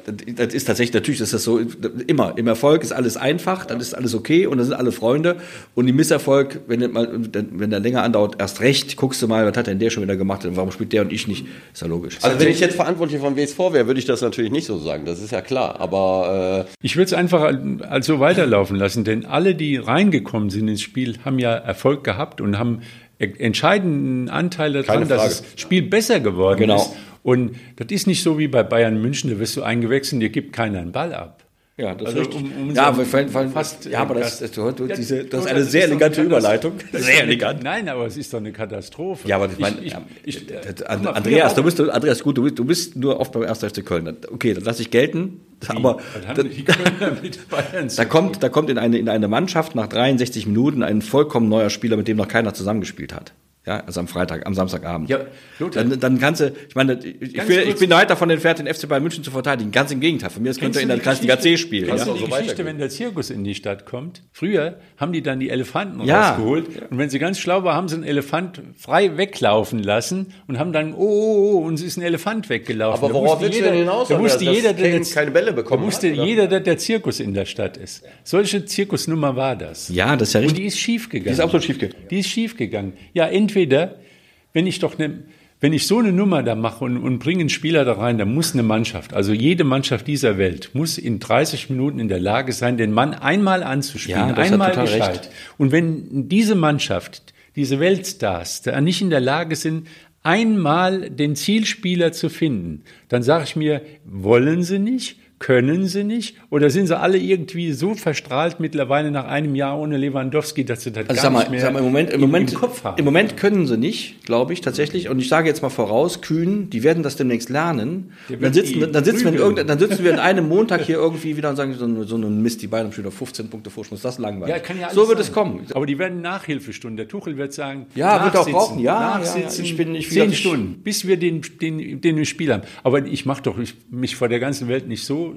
das, das ist tatsächlich, natürlich ist das so, immer, im Erfolg ist alles einfach, dann ist alles okay und dann sind alle Freunde und im Misserfolg, wenn, mal, wenn der länger andauert, erst recht, guckst du mal, was hat denn der schon wieder gemacht, warum spielt der und ich nicht, ist ja logisch.
Also wenn ich jetzt verantwortlich vom WSV wäre, würde ich das natürlich nicht so sagen, das ist ja klar. Aber äh,
Ich würde es einfach also weiterlaufen lassen, denn alle, die reingekommen sind ins Spiel, haben ja Erfolg gehabt und haben entscheidenden Anteil daran, dass das Spiel besser geworden
Genau.
ist. Und das ist nicht so wie bei Bayern München, da wirst du eingewechselt, dir gibt keiner einen Ball ab.
Ja, das
Also
ist
um- um
ja, aber vor allem-
fast,
ja, aber das, das, du,
Ja,
diese, das ist eine
ist
sehr
eine
elegante. Überleitung.
Ist
Sehr elegant.
Nein, aber es ist doch eine Katastrophe.
Ja, aber ich meine,
ich, ich, früher
Andreas, du bist, Andreas, gut, du bist, du bist nur oft beim 1. FC Köln. Okay, das lasse ich gelten. Aber da,
die Bayern zu
da kommt, da kommt in eine, in eine Mannschaft nach 63 Minuten ein vollkommen neuer Spieler, mit dem noch keiner zusammengespielt hat. Ja, also am Freitag, am Samstagabend.
Ja, Lothar.
dann, dann kannst du, ich meine, ich, will, ich bin weit davon entfernt, den FC Bayern München zu verteidigen. Ganz im Gegenteil. Von mir aus könnte er in der
du
Kreisliga C
Geschichte-
spielen.
Kennst
Ja?
du die
so
Geschichte, wenn der Zirkus in die Stadt kommt? Früher haben die dann die Elefanten
Ja.
rausgeholt. Und wenn sie ganz schlau war, haben sie einen Elefant frei weglaufen lassen und haben dann, oh, oh, oh, und es ist ein Elefant weggelaufen.
Aber worauf willst du
jeder-
denn hinaus,
Da wusste
Andreas,
jeder,
dass
der
keine Bälle bekommen
da wusste
hat,
jeder, dass der Zirkus in der Stadt ist. Solche Zirkusnummer war das.
ja, das ist ja
Und
richtig.
die ist schief gegangen.
Die ist absolut schief gegangen.
Die ist schief gegangen. Ja, entweder, wenn ich doch ne, wenn ich so eine Nummer da mache und, und bringe einen Spieler da rein, dann muss eine Mannschaft, also jede Mannschaft dieser Welt, muss in 30 Minuten in der Lage sein, den Mann einmal anzuspielen,
Ja,
einmal gescheit.
recht.
Und wenn diese Mannschaft, diese Weltstars, da nicht in der Lage sind, einmal den Zielspieler zu finden, dann sage ich mir, wollen sie nicht? Können sie nicht? Oder sind sie alle irgendwie so verstrahlt mittlerweile nach einem Jahr ohne Lewandowski, dass sie das
Also
gar
sag mal,
nicht mehr
sag mal, im Moment, im Moment,
im Kopf haben?
im Moment können sie nicht, glaube ich, tatsächlich. Und ich sage jetzt mal voraus, Kühn, die werden das demnächst lernen. Dann sitzen, dann sitzen wir in dann sitzen wir in einem Montag hier irgendwie wieder und sagen, so, ein- so ein Mist, die Bayern haben schon wieder 15 Punkte Vorsprung, ist das langweilig.
Ja, kann ja
so wird
sein.
es kommen.
Aber die werden Nachhilfestunden. Der Tuchel wird sagen,
Ja, wird auch
nachsitzen,
brauchen. Ja, ja, ja.
nachsitzen,
Ich bin- ich-
zehn Stunden, bis wir den, den, den Spiel haben. Aber ich mache doch ich, mich vor der ganzen Welt nicht so.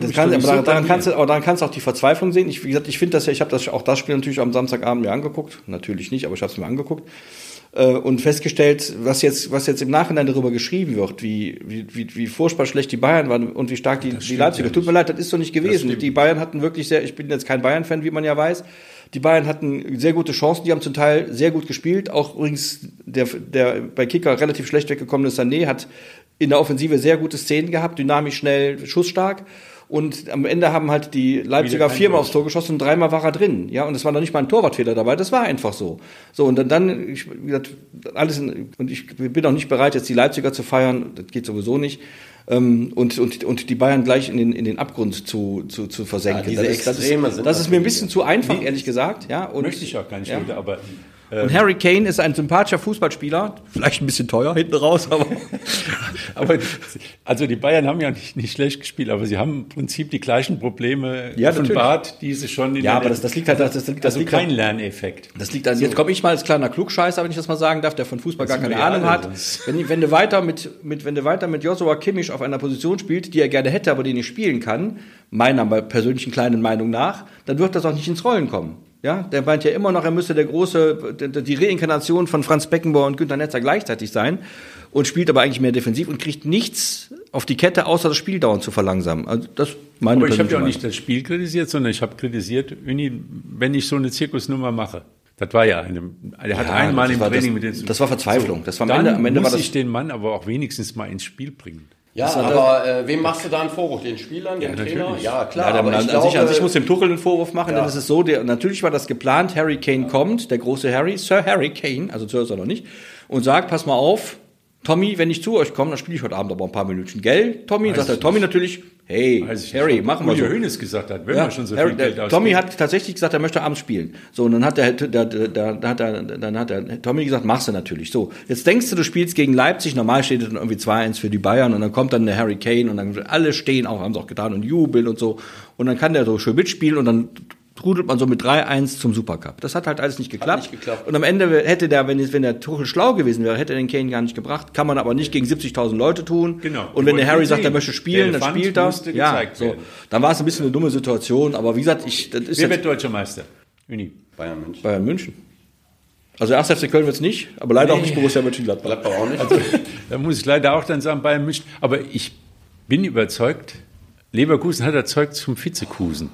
Das kann, aber
nicht
daran, kannst du, aber daran kannst du auch die Verzweiflung sehen. Ich, wie gesagt, ich finde das ja, ich habe das auch das Spiel natürlich am Samstagabend mir angeguckt. Natürlich nicht, aber ich habe es mir angeguckt. Äh, und festgestellt, was jetzt, was jetzt im Nachhinein darüber geschrieben wird, wie, wie, wie, wie furchtbar schlecht die Bayern waren und wie stark die, die Leipziger. Tut mir leid, das ist so nicht gewesen. Die Bayern hatten wirklich sehr, ich bin jetzt kein Bayern-Fan, wie man ja weiß. Die Bayern hatten sehr gute Chancen, die haben zum Teil sehr gut gespielt. Auch übrigens der, der bei Kicker relativ schlecht weggekommene Sané hat in der Offensive sehr gute Szenen gehabt, dynamisch, schnell, schussstark. Und am Ende haben halt die Leipziger viermal aufs Tor geschossen und dreimal war er drin. Ja, und es war noch nicht mal ein Torwartfehler dabei, das war einfach so. So, und dann, dann ich, wie gesagt, alles, in, und ich bin auch nicht bereit, jetzt die Leipziger zu feiern, das geht sowieso nicht. Ähm, und, und, und die Bayern gleich in den, in den Abgrund zu, zu, zu versenken.
Ja, diese
das ist, das ist, das ist mir ein bisschen zu einfach, ehrlich gesagt. Ja, und,
Möchte ich auch gar nicht,
Ja.
Leute, aber
Und Harry Kane ist ein sympathischer Fußballspieler, vielleicht ein bisschen teuer hinten raus, aber
Aber also die Bayern haben ja nicht, nicht schlecht gespielt, aber sie haben im Prinzip die gleichen Probleme
Ja,
offenbart, die sie schon in
Ja, aber das- das liegt halt- das- das liegt- das
also
liegt
kein Lerneffekt.
Das liegt an, jetzt komme ich mal als kleiner Klugscheißer, wenn ich das mal sagen darf, der von Fußball gar
sind
keine Ahnung hat.
sonst.
Wenn, wenn du weiter mit, mit, wenn du weiter mit Joshua Kimmich auf einer Position spielt, die er gerne hätte, aber die nicht spielen kann, meiner persönlichen kleinen Meinung nach, dann wird das auch nicht ins Rollen kommen. Ja, der meint ja immer noch, er müsste der große, die- Reinkarnation von Franz Beckenbauer und Günter Netzer gleichzeitig sein und spielt aber eigentlich mehr defensiv und kriegt nichts auf die Kette, außer das Spiel dauernd zu verlangsamen. Also das meine
Aber ich habe ja auch nicht das Spiel kritisiert, sondern ich habe kritisiert, Uni, wenn ich so eine Zirkusnummer mache. Das war ja eine. Er hat
Ja,
einmal
das
im Training
das-
mit den.
das war Verzweiflung. Das war am Ende- am Ende
muss
war das-
ich den Mann aber auch wenigstens mal ins Spiel bringen.
Ja, aber äh, wem machst du da einen Vorwurf? Den Spielern, dem
Ja,
Trainer?
natürlich.
Ja, klar.
Ja,
aber
an,
ich
an,
glaube,
sich, an sich muss dem Tuchel einen Vorwurf machen,
Ja.
denn es ist so, der, natürlich war das geplant, Harry Kane kommt, der große Harry, Sir Harry Kane, also Sir ist er noch nicht, und sagt, pass mal auf, Tommy, wenn ich zu euch komme, dann spiele ich heute Abend aber ein paar Minuten. Gell, Tommy?
Weiß
sagt der Tommy natürlich, hey,
Weiß
Harry, machen wir so.
Hoeneß gesagt hat, wenn
Ja,
wir schon so
Harry,
viel Geld
der. Tommy hat tatsächlich gesagt, er möchte abends spielen. So, und dann hat der, der, der, der, der, hat der, dann hat der Tommy gesagt, machst du natürlich. So, jetzt denkst du, du spielst gegen Leipzig, normal steht es dann irgendwie 2-1 für die Bayern und dann kommt dann der Harry Kane und dann alle stehen auch, haben es auch getan und jubeln und so. Und dann kann der so schön mitspielen und dann rudelt man so mit 3-1 zum Supercup. Das hat halt alles nicht geklappt.
nicht geklappt.
Und am Ende hätte der, wenn, wenn der Tuchel schlau gewesen wäre, hätte er den Kane gar nicht gebracht. Kann man aber nicht gegen 70.000 Leute tun.
Genau.
Und wenn der Harry sagt, er möchte spielen,
Der
dann spielt er. Ja, so.
werden.
Dann war es ein bisschen eine dumme Situation. Aber wie gesagt, ich, das ist
Wer wird deutscher Meister? Uni.
Bayern München.
Bayern München. Also 1. FC Köln wird es nicht, aber leider auch nicht Borussia Mönchengladbach.
Gladbach auch nicht.
Da muss ich leider auch dann sagen, Bayern München. Aber ich bin überzeugt, Leverkusen hat erzeugt zum Vizekusen.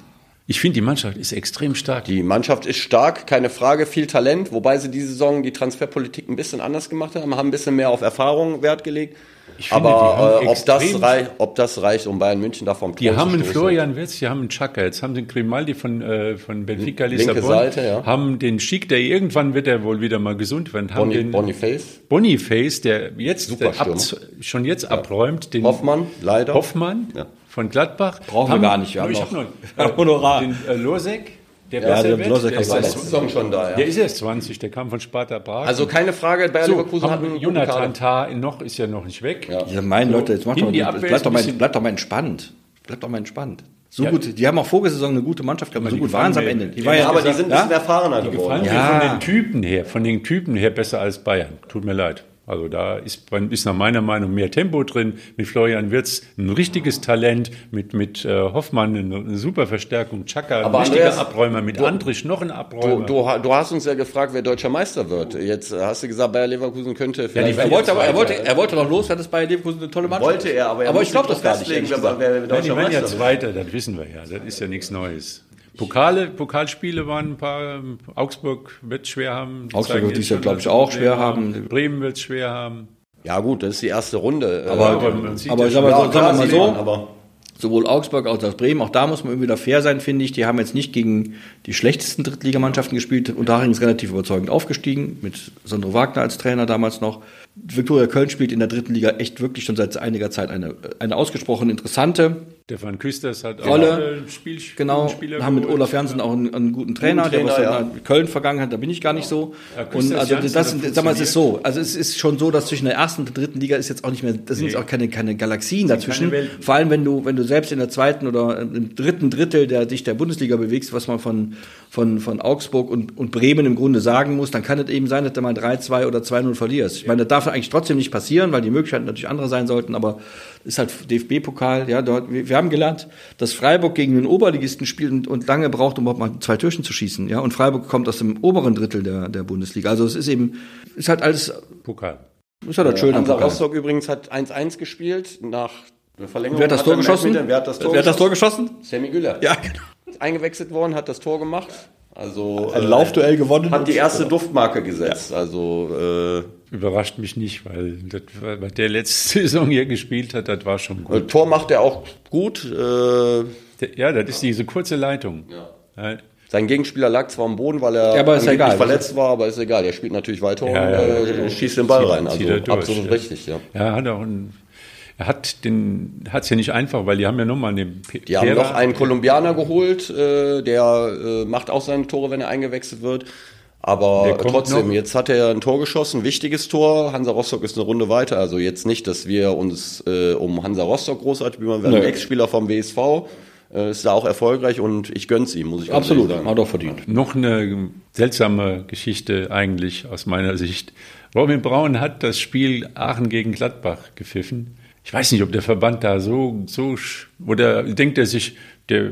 Ich finde, die Mannschaft ist extrem stark.
Die Mannschaft ist stark, keine Frage, viel Talent, wobei sie diese Saison die Transferpolitik ein bisschen anders gemacht haben, haben ein bisschen mehr auf Erfahrung Wert gelegt.
Ich finde,
Aber äh, ob, das reicht, ob das reicht, um Bayern München da vom
Die haben
zu
einen. Florian Wirtz, die haben einen Chaka, jetzt haben sie einen Grimaldi von, äh, von Benfica Lissabon,
Seite, ja.
haben den Schick, der irgendwann wird er wohl wieder mal gesund werden, haben
Boni,
den
Boniface,
Boniface, der jetzt der ab, schon jetzt abräumt, den
Hoffmann, leider.
Hoffmann
Ja.
Von Gladbach.
Brauchen wir gar nicht, wir haben
ich
noch-
hab noch
Honorar.
Den äh, Losek, der
Ja,
besser
der
wird,
Losek
der,
hat
ist
letzte Saison schon da, ja.
der ist erst 20, der kam von Sparta Prag.
Also keine Frage, Bayer
so,
Leverkusen hat
haben
einen guten
Jonathan. Tah noch, ist ja noch nicht weg.
Ja.
Ja, mein Leute, jetzt macht doch,
die
bleibt doch,
ein
mal,
bisschen-
bleibt doch mal entspannt. Bleibt doch mal entspannt. So
Ja.
gut, die haben auch vorgesaison eine gute Mannschaft gehabt, so
die
gut waren sie am Ende. Die
Ja,
ja,
aber die sind ein bisschen
ja?
erfahrener
Die
geworden.
gefallen
Ja.
mir von den Typen her, von den Typen her besser als Bayern. Tut mir leid. Also da ist, ist nach meiner Meinung mehr Tempo drin. Mit Florian Wirtz ein richtiges Talent, mit, mit äh, Hoffmann eine, eine super Verstärkung, Chaka ein
Aber
richtiger
Andreas,
Abräumer, mit Andrich noch ein
Du,
Abräumer.
du, du hast uns ja gefragt, wer deutscher Meister wird. Jetzt äh, hast du gesagt, Bayer Leverkusen könnte vielleicht.
Er wollte, aber, er, wollte, er wollte noch los, weil das bei Leverkusen eine tolle Mannschaft
wollte er, aber er
aber ich glaube das gar nicht.
wer,
gesagt.
wer
Nein, die
deutscher
waren ja. Zweiter, das wissen wir ja. Das ist ja nichts Neues. Pokale, Pokalspiele waren ein paar. Augsburg wird es schwer haben. Die
Augsburg wird dies Jahr,
schon,
glaub
dass
ich, auch schwer haben.
Bremen wird es schwer haben.
Ja gut, das ist die erste Runde.
Aber,
aber
aber
ja
ich sag
schon-
mal, so,
klar,
sagen wir mal
sieht
so,
man, aber-
sowohl Augsburg als auch Bremen, auch da muss man irgendwie wieder fair sein, finde ich. Die haben jetzt nicht gegen die schlechtesten Drittligamannschaften gespielt. Unterhaching ist relativ überzeugend aufgestiegen, mit Sandro Wagner als Trainer damals noch. Viktoria Köln spielt in der dritten Liga echt wirklich schon seit einiger Zeit eine, eine ausgesprochen interessante
Stefan Küsters hat
Rolle.
auch äh, Spiel,
Genau,
Spieler
haben mit. Olaf Janssen auch einen, einen guten Trainer,
Guten
der was
Trainer,
ja.
ja.
Köln vergangen hat, da bin ich gar nicht so.
Ja,
und also das,
das
sag mal, es ist so. Also es ist schon so, dass zwischen der ersten und der dritten Liga ist jetzt auch nicht mehr, das sind jetzt auch keine, keine Galaxien dazwischen.
keine.
Vor allem, wenn du, wenn du selbst in der zweiten oder im dritten Drittel der dich der Bundesliga bewegst, was man von, von, von Augsburg und, und Bremen im Grunde sagen muss, dann kann es eben sein, dass du mal 3-2 oder 2-0 verlierst. Ich meine, das darf eigentlich trotzdem nicht passieren, weil die Möglichkeiten natürlich andere sein sollten, aber ist halt DFB-Pokal, ja, dort, wir, wir haben gelernt, dass Freiburg gegen den Oberligisten spielt und, und lange braucht, um überhaupt mal zwei Türchen zu schießen, ja, und Freiburg kommt aus dem oberen Drittel der, der Bundesliga. Also es ist eben, ist halt alles,
Pokal.
ist halt das Schöne am
Hansa
Pokal.
Rostock übrigens hat 1-1 gespielt nach der Verlängerung.
Wer hat das
hat
Tor geschossen?
Wer hat das Tor
Wer hat das Tor
geschossen?
geschossen?
Sammy Güller.
Ja, genau.
Eingewechselt worden, hat das Tor gemacht. Also
Ein
äh,
Laufduell gewonnen.
hat die erste Duftmarke gesetzt. Also äh,
Überrascht mich nicht, weil das, was der letzte Saison hier gespielt hat, das war schon
äh,
gut.
Tor macht er auch gut. Äh,
Ja, das ist diese kurze Leitung. Ja.
sein Gegenspieler lag zwar am Boden, weil er
Ja, aber ist
angeblich
egal.
verletzt war, aber ist egal. Er spielt natürlich weiter
Ja,
und
ja,
äh,
ja.
schießt den Ball rein. Also
durch,
absolut
ja.
richtig, ja.
Ja, hat auch ein, er hat den, hat es ja nicht einfach, weil die haben ja nochmal den P
Die haben
Pera-
noch einen Kolumbianer geholt, äh, der äh, macht auch seine Tore, wenn er eingewechselt wird. Aber trotzdem,
noch.
jetzt hat er ein Tor geschossen, wichtiges Tor. Hansa Rostock ist eine Runde weiter. Also jetzt nicht, dass wir uns äh, um Hansa Rostock großartig bemühen. Wir haben
Nee.
einen Ex-Spieler vom WSV, äh, ist da auch erfolgreich und ich gönn's ihm, muss ich ganz
Absolut,
ehrlich sagen.
hat auch verdient.
Noch eine seltsame Geschichte eigentlich aus meiner Sicht. Robin Braun hat das Spiel Aachen gegen Gladbach gepfiffen. Ich weiß nicht, ob der Verband da so, so, oder denkt er sich, der,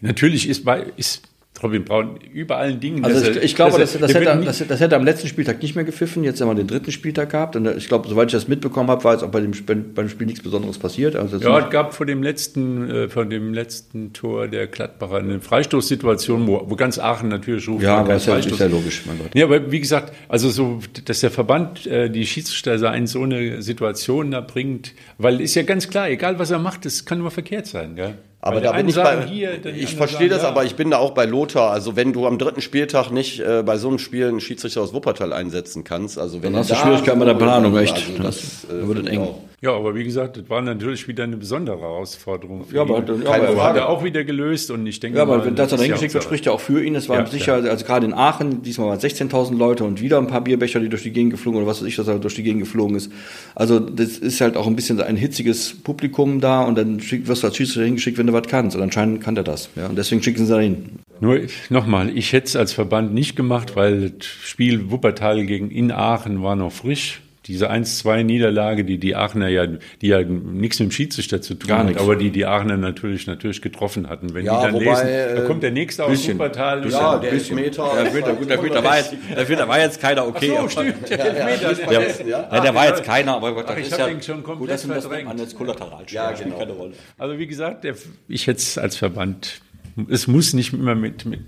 natürlich ist bei, ist Robin Braun über allen Dingen.
Also ich, ich glaube, das, das, hätte, das, das hätte am letzten Spieltag nicht mehr gepfiffen. Jetzt haben wir den dritten Spieltag gehabt. Und ich glaube, soweit ich das mitbekommen habe, war jetzt auch bei dem, beim Spiel nichts Besonderes passiert. Also
Ja, es gab vor dem letzten, äh, vor dem letzten Tor der Gladbacher eine Freistoßsituation, wo, wo ganz Aachen natürlich ruft.
ja aber ist ja, ist ja logisch, mein Gott.
Ja, aber wie gesagt, also so, dass der Verband äh, die Schiedsrichter in so eine Situation da bringt, weil ist ja ganz klar, egal was er macht, das kann nur verkehrt sein, gell?
Aber da bin ich bei,
hier,
ich verstehe das,
da.
aber ich bin da auch bei Lothar. Also wenn du am dritten Spieltag nicht äh, bei so einem Spiel einen Schiedsrichter aus Wuppertal einsetzen kannst, also wenn
Dann hast
du da
Schwierigkeiten mit der Planung, echt.
Also
Das-
das, äh,
wird eng.
auch.
Ja, aber wie gesagt, das war natürlich wieder eine besondere Herausforderung. Für
Ja, aber,
ihn.
ja, aber,
hat er auch wieder gelöst und ich denke
ja, aber
mal,
wenn das dann
ja
hingeschickt wird, spricht ja auch für ihn. Es war
Ja,
sicher, also gerade in Aachen, diesmal waren es 16.000 Leute und wieder ein paar Bierbecher, die durch die Gegend geflogen oder was weiß ich, dass er durch die Gegend geflogen ist. Also das ist halt auch ein bisschen ein hitziges Publikum da und dann wirst du als Schiedsrichter hingeschickt, wenn du was kannst. Und anscheinend kann der das. Ja, und deswegen schicken sie da hin.
Nur nochmal, ich hätte es als Verband nicht gemacht, weil das Spiel Wuppertal gegen in Aachen war noch frisch. Diese 1-2-Niederlage, die die Aachener ja, die ja nichts mit dem Schiedsrichter zu tun
Gar
hat,
nichts.
aber die die Aachener natürlich natürlich getroffen hatten. Wenn
Ja,
die dann
wobei,
lesen,
äh,
da kommt der nächste aus
bisschen.
Wuppertal.
Ja,
und
der Elfmeter.
Der Elfmeter, gut, der Elfmeter war jetzt, der Elfmeter war jetzt keiner okay.
so,
aber-
stimmt, der Elfmeter.
Ja, ja.
Ja, der war jetzt keiner, aber Gott,
Ach,
das
ich
ist ja,
den schon komplett
gut, das sind das man jetzt Kollateralschäden,
Ja,
spielt
genau.
keine Rolle.
Also wie gesagt, der, ich hätte es als Verband, es muss nicht immer mit, mit,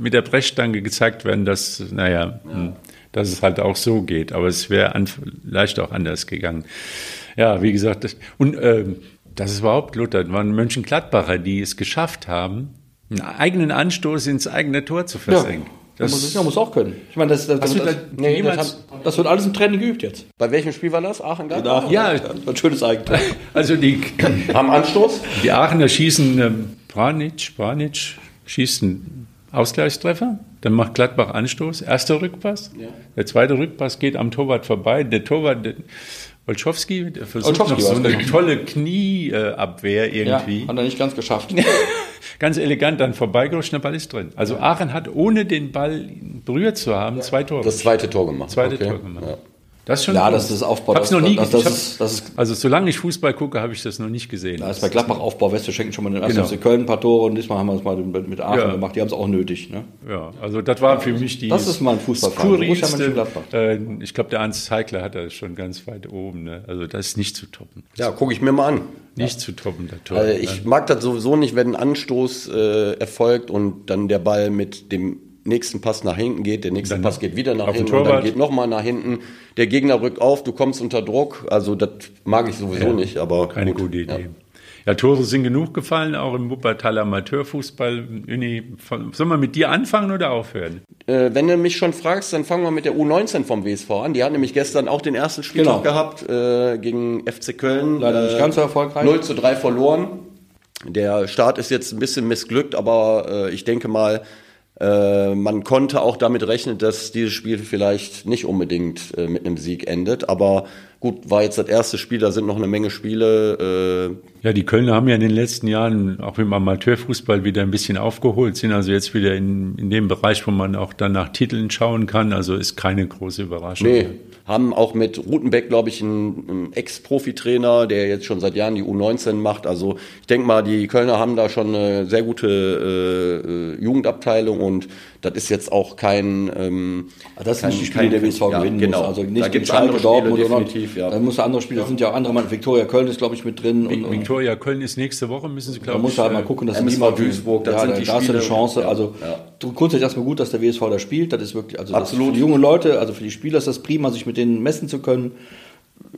mit der Brechstange gezeigt werden, dass, naja, hm, dass es halt auch so geht, aber es wäre an, vielleicht auch anders gegangen. Ja, wie gesagt, das, und ähm, das ist überhaupt Luther, das waren Mönchengladbacher, die es geschafft haben, einen eigenen Anstoß ins eigene Tor zu versenken.
Das muss, ja, muss auch können. Ich meine, das, das, das, das,
da
nee, das, hat- das wird alles im Training geübt jetzt.
Bei welchem Spiel war das? Aachen gab
Ach,
Ja.
ein schönes Eigentum.
Also die,
Am Anstoß?
Die Aachener schießen, ähm, Branic, Branic schießt einen Ausgleichstreffer, dann macht Gladbach Anstoß, erster Rückpass, der zweite Rückpass geht am Torwart vorbei, der Torwart, der, Olschowski, der versucht
Olschowski
noch so eine
genau.
tolle Knieabwehr
Ja,
irgendwie,
hat er nicht ganz geschafft.
ganz elegant dann vorbeigerutscht, der Ball ist drin. Also Aachen hat, ohne den Ball berührt zu haben, zwei Tore.
Das zweite Tor gemacht.
zweite
okay.
Tor gemacht.
Ja.
Das ist schon
Ja,
cool.
das ist Aufbau.
Ich hab's
das,
noch nie
das,
ich
das,
hab-
ist, das ist
Also solange ich Fußball gucke, habe ich das noch nicht gesehen.
Da ist bei Gladbach Aufbau West, wir schenken schon mal den ersten
Genau.
Köln ein paar Tore und diesmal haben wir es mal mit, mit Aachen
Ja.
gemacht. Die haben es auch nötig. Ne?
Ja, also das war für mich die
Das ist mal ein Fußballverein.
Äh, ich glaube, der Ernst Heikler hat das schon ganz weit oben. Ne? Also das ist nicht zu toppen.
Ja, gucke ich mir mal an.
Nicht zu toppen, der Tor.
Also ich mag das sowieso nicht, wenn ein Anstoß äh, erfolgt und dann der Ball mit dem nächsten Pass nach hinten geht, der nächste
Dann
Pass geht wieder nach hinten und dann geht nochmal nach hinten. Der Gegner rückt auf, du kommst unter Druck. Also das mag ich sowieso nicht, aber
Keine
gut.
gute Idee.
Ja.
Ja. Tore sind genug gefallen, auch im Wuppertaler Amateurfußball. Uni, sollen wir mit dir anfangen oder aufhören?
Äh, wenn du mich schon fragst, dann fangen wir mit der U19 vom WSV an. Die hat nämlich gestern auch den ersten Spieltag
Genau.
gehabt äh, gegen FC Köln.
Leider nicht
Äh,
ganz so erfolgreich.
0 zu 3 verloren. Der Start ist jetzt ein bisschen missglückt, aber äh, ich denke mal, äh, man konnte auch damit rechnen, dass dieses Spiel vielleicht nicht unbedingt äh, mit einem Sieg endet. Aber gut, war jetzt das erste Spiel, da sind noch eine Menge Spiele. Äh,
Ja, die Kölner haben ja in den letzten Jahren auch im Amateurfußball wieder ein bisschen aufgeholt, sind also jetzt wieder in, in dem Bereich, wo man auch dann nach Titeln schauen kann. Also ist keine große Überraschung.
Nee, haben auch mit Rutenbeck, glaube ich, einen, einen Ex-Profi-Trainer, der jetzt schon seit Jahren die U19 macht. Also ich denke mal, die Kölner haben da schon eine sehr gute äh, äh, Jugendabteilung und das ist jetzt auch kein... Ähm,
Ah, Das sind
kein,
nicht die Spiele, der WSV
ja,
gewinnen
genau.
muss. Also
da
nicht
gibt's
gegen
andere Spiele,
Dortmund oder
definitiv, ja.
Dann muss andere Spiele, das sind ja auch andere Mann. Viktoria Köln ist, glaube ich, mit drin. Und,
Viktoria Köln ist nächste Woche, müssen sie,
da
glaube
muss
ich.
halt mal
äh,
gucken, dass
MSV
mal
Duisburg, das
ja,
sind
da,
die
da hast du eine
Spiele.
Chance.
Ja,
Also
ja.
grundsätzlich erstmal gut, dass der WSV da spielt. Das ist wirklich, also das
Absolut.
für die jungen Leute, also für die Spieler ist das prima, sich mit denen messen zu können.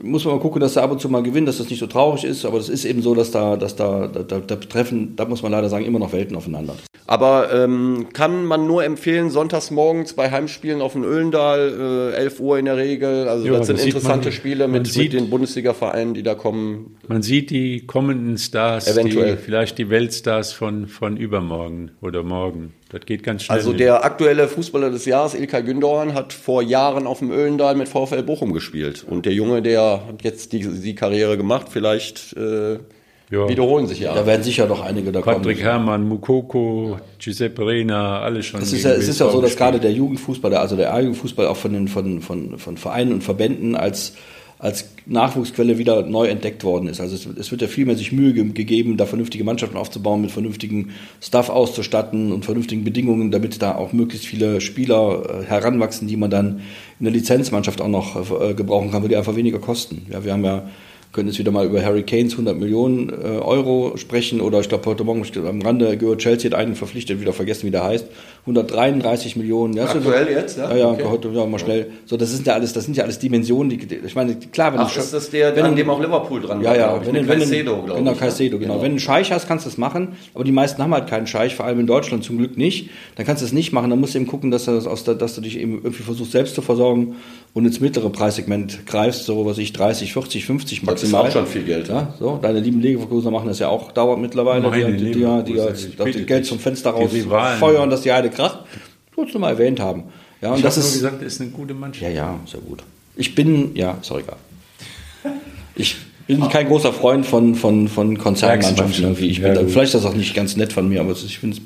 Muss man mal gucken, dass er ab und zu mal gewinnt, dass das nicht so traurig ist. Aber das ist eben so, dass da, dass da, da, da, da treffen, da muss man leider sagen, immer noch Welten aufeinander.
Aber ähm, kann man nur empfehlen, sonntags morgens bei Heimspielen auf dem Öhlendal, äh, 11 Uhr in der Regel. Also
Ja,
das sind
das
interessante
man-
Spiele mit, mit
sieht-
den Bundesliga-Vereinen, die da kommen.
Man sieht die kommenden Stars,
Eventuell.
Die, vielleicht die Weltstars von, von übermorgen oder morgen. Das geht ganz schnell.
Also der aktuelle Fußballer des Jahres, Ilkay Gündoğan, hat vor Jahren auf dem Öhlendal mit VfL Bochum gespielt. Und der Junge, der hat jetzt die, die Karriere gemacht, vielleicht äh,
Ja.
wiederholen sich ja.
Da werden sicher noch einige da kommen.
Patrick Herrmann, Mukoko, Giuseppe Rena, alle schon.
Es ist, ja, es ist ja so, dass gerade der Jugendfußball, also der A-Jugendfußball auch von, den, von, von, von Vereinen und Verbänden als, als Nachwuchsquelle wieder neu entdeckt worden ist. Also es, es wird ja viel mehr sich Mühe ge gegeben, da vernünftige Mannschaften aufzubauen, mit vernünftigen Staff auszustatten und vernünftigen Bedingungen, damit da auch möglichst viele Spieler äh, heranwachsen, die man dann in der Lizenzmannschaft auch noch äh, gebrauchen kann, weil die einfach weniger kosten. Ja, wir haben ja können jetzt wieder mal über Harry Kanes 100 Millionen äh, Euro sprechen oder ich glaube heute Morgen am Rande gehört Chelsea hat einen verpflichtet, wieder vergessen wie der heißt, 133 Millionen. Ja, so-
Aktuell jetzt, ja?
Ja, ja,
Okay.
heute ja, mal schnell. So, das sind ja alles, das sind ja alles Dimensionen, die, ich meine, klar, wenn
Ach,
du
ist das der,
wenn
an
du-
dem auch Liverpool dran
ja,
war,
ja, wenn, wenn,
Caicedo,
du-
glaub
genau,
ich, ne?
Caicedo, genau. Wenn du einen Scheich hast, kannst du das machen, aber die meisten haben halt keinen Scheich, vor allem in Deutschland zum Glück nicht. Dann kannst du es nicht machen, dann musst du eben gucken, dass du, das aus der, dass du dich eben irgendwie versuchst, selbst zu versorgen und ins mittlere Preissegment greifst, so was ich 30, 40, 50
Das ist
maximal.
auch schon viel Geld.
Ja, so, deine lieben Leverkusener machen das ja auch dauernd mittlerweile,
Meine
die, die, die, die, die,
ich
das
bitte
Geld zum Fenster
Die
raus feuern, dass die Heide kracht. Wolltest du mal erwähnt haben. Ja, und
Ich
das
habe nur gesagt, das ist eine gute Mannschaft.
ja, ja, sehr gut. Ich bin, ja, auch egal. Ich bin kein großer Freund von, von, von Konzernmannschaften irgendwie. Ich
ja,
bin,
gut.
vielleicht ist das auch nicht ganz nett von mir, aber ich finde es.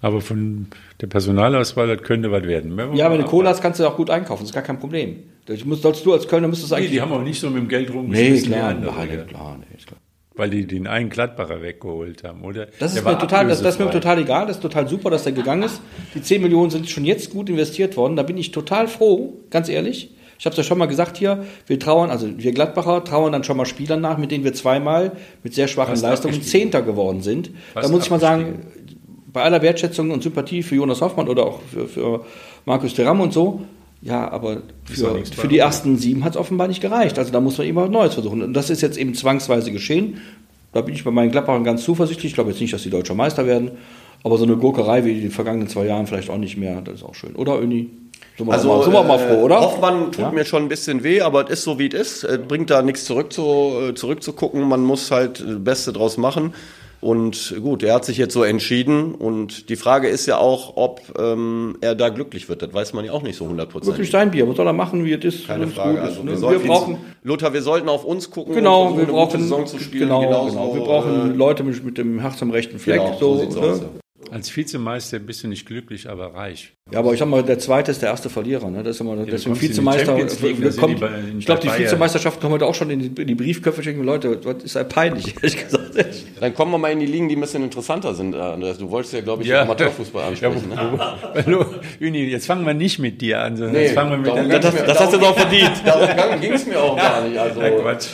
Aber von der Personalauswahl, das könnte was werden.
Ja, wenn du Kohle hast, kannst du auch gut einkaufen, das ist gar kein Problem. Muss, sollst du als Kölner müsstest du
Nee,
eigentlich.
die haben auch nicht so mit dem Geld
nee,
rumgeschmissen. wie
klar,
andere, ja.
klar, nee, klar.
Weil die den einen Gladbacher weggeholt haben, oder?
Das
Der
ist, mir total, das, das ist mir total egal, das ist total super, dass der gegangen ist. Die 10 Millionen sind schon jetzt gut investiert worden, da bin ich total froh, ganz ehrlich. Ich habe es ja schon mal gesagt hier, wir trauern, also wir Gladbacher trauern dann schon mal Spielern nach, mit denen wir zweimal mit sehr schwachen
Fast
Leistungen. Zehnter geworden sind. da
Fast
muss ich mal sagen, bei aller Wertschätzung und Sympathie für Jonas Hoffmann oder auch für, für Markus Thuram und so, ja, aber für, für die ersten sieben hat es offenbar nicht gereicht. Also da muss man immer was Neues versuchen. Und das ist jetzt eben zwangsweise geschehen. Da bin ich bei meinen Gladbachern ganz zuversichtlich. Ich glaube jetzt nicht, dass die Deutscher Meister werden. Aber so eine Gurkerei wie die vergangenen zwei Jahren vielleicht auch nicht mehr. Das ist auch schön. Oder, Öni? Sind wir,
Also,
mal, sind wir mal
äh,
froh, oder?
Hoffmann tut
Ja?
mir schon ein bisschen weh, aber es ist so, wie es ist. Es bringt da nichts zurück zu, äh, zurückzugucken. Man muss halt das Beste draus machen. Und gut, er hat sich jetzt so entschieden. Und die Frage ist ja auch, ob ähm, er da glücklich wird. Das weiß man ja auch nicht so
Wirklich
hundertprozentig.
sein Bier. Was soll er machen, wie es ist?
Keine Frage. Also
ist,
wir,
ne? wir
sollten,
brauchen...
Luther, wir sollten auf uns gucken.
Genau, wir brauchen
Saison zu spielen.
genau, genau. Wir brauchen
äh,
Leute mit, mit dem Herz am rechten Fleck.
genau,
so,
so sieht's
ne?
aus. ja.
Als Vizemeister bist du nicht glücklich, aber reich.
Ja, aber ich sag mal, der zweite ist der erste Verlierer. Ne? Das ist immer, deswegen
in die
Vizemeister.
League,
kommt,
die bei-
ich glaube, die
Bayern.
Vizemeisterschaft kommt heute auch schon in die, in die Briefköpfe. Denke, Leute, das ist ja peinlich, ehrlich gesagt.
Dann kommen wir mal in die Ligen, die ein bisschen interessanter sind, äh, Andreas. Du wolltest ja, glaube ich,
Ja.
Amateurfußball ansprechen.
Ja,
ne?
Hallo, Uni, jetzt fangen wir nicht mit dir an, sondern
Nee,
jetzt fangen wir mit
darum
der
mir-
das hast du doch verdient.
Darum ging es mir auch gar nicht. Also,
Nein, Quatsch.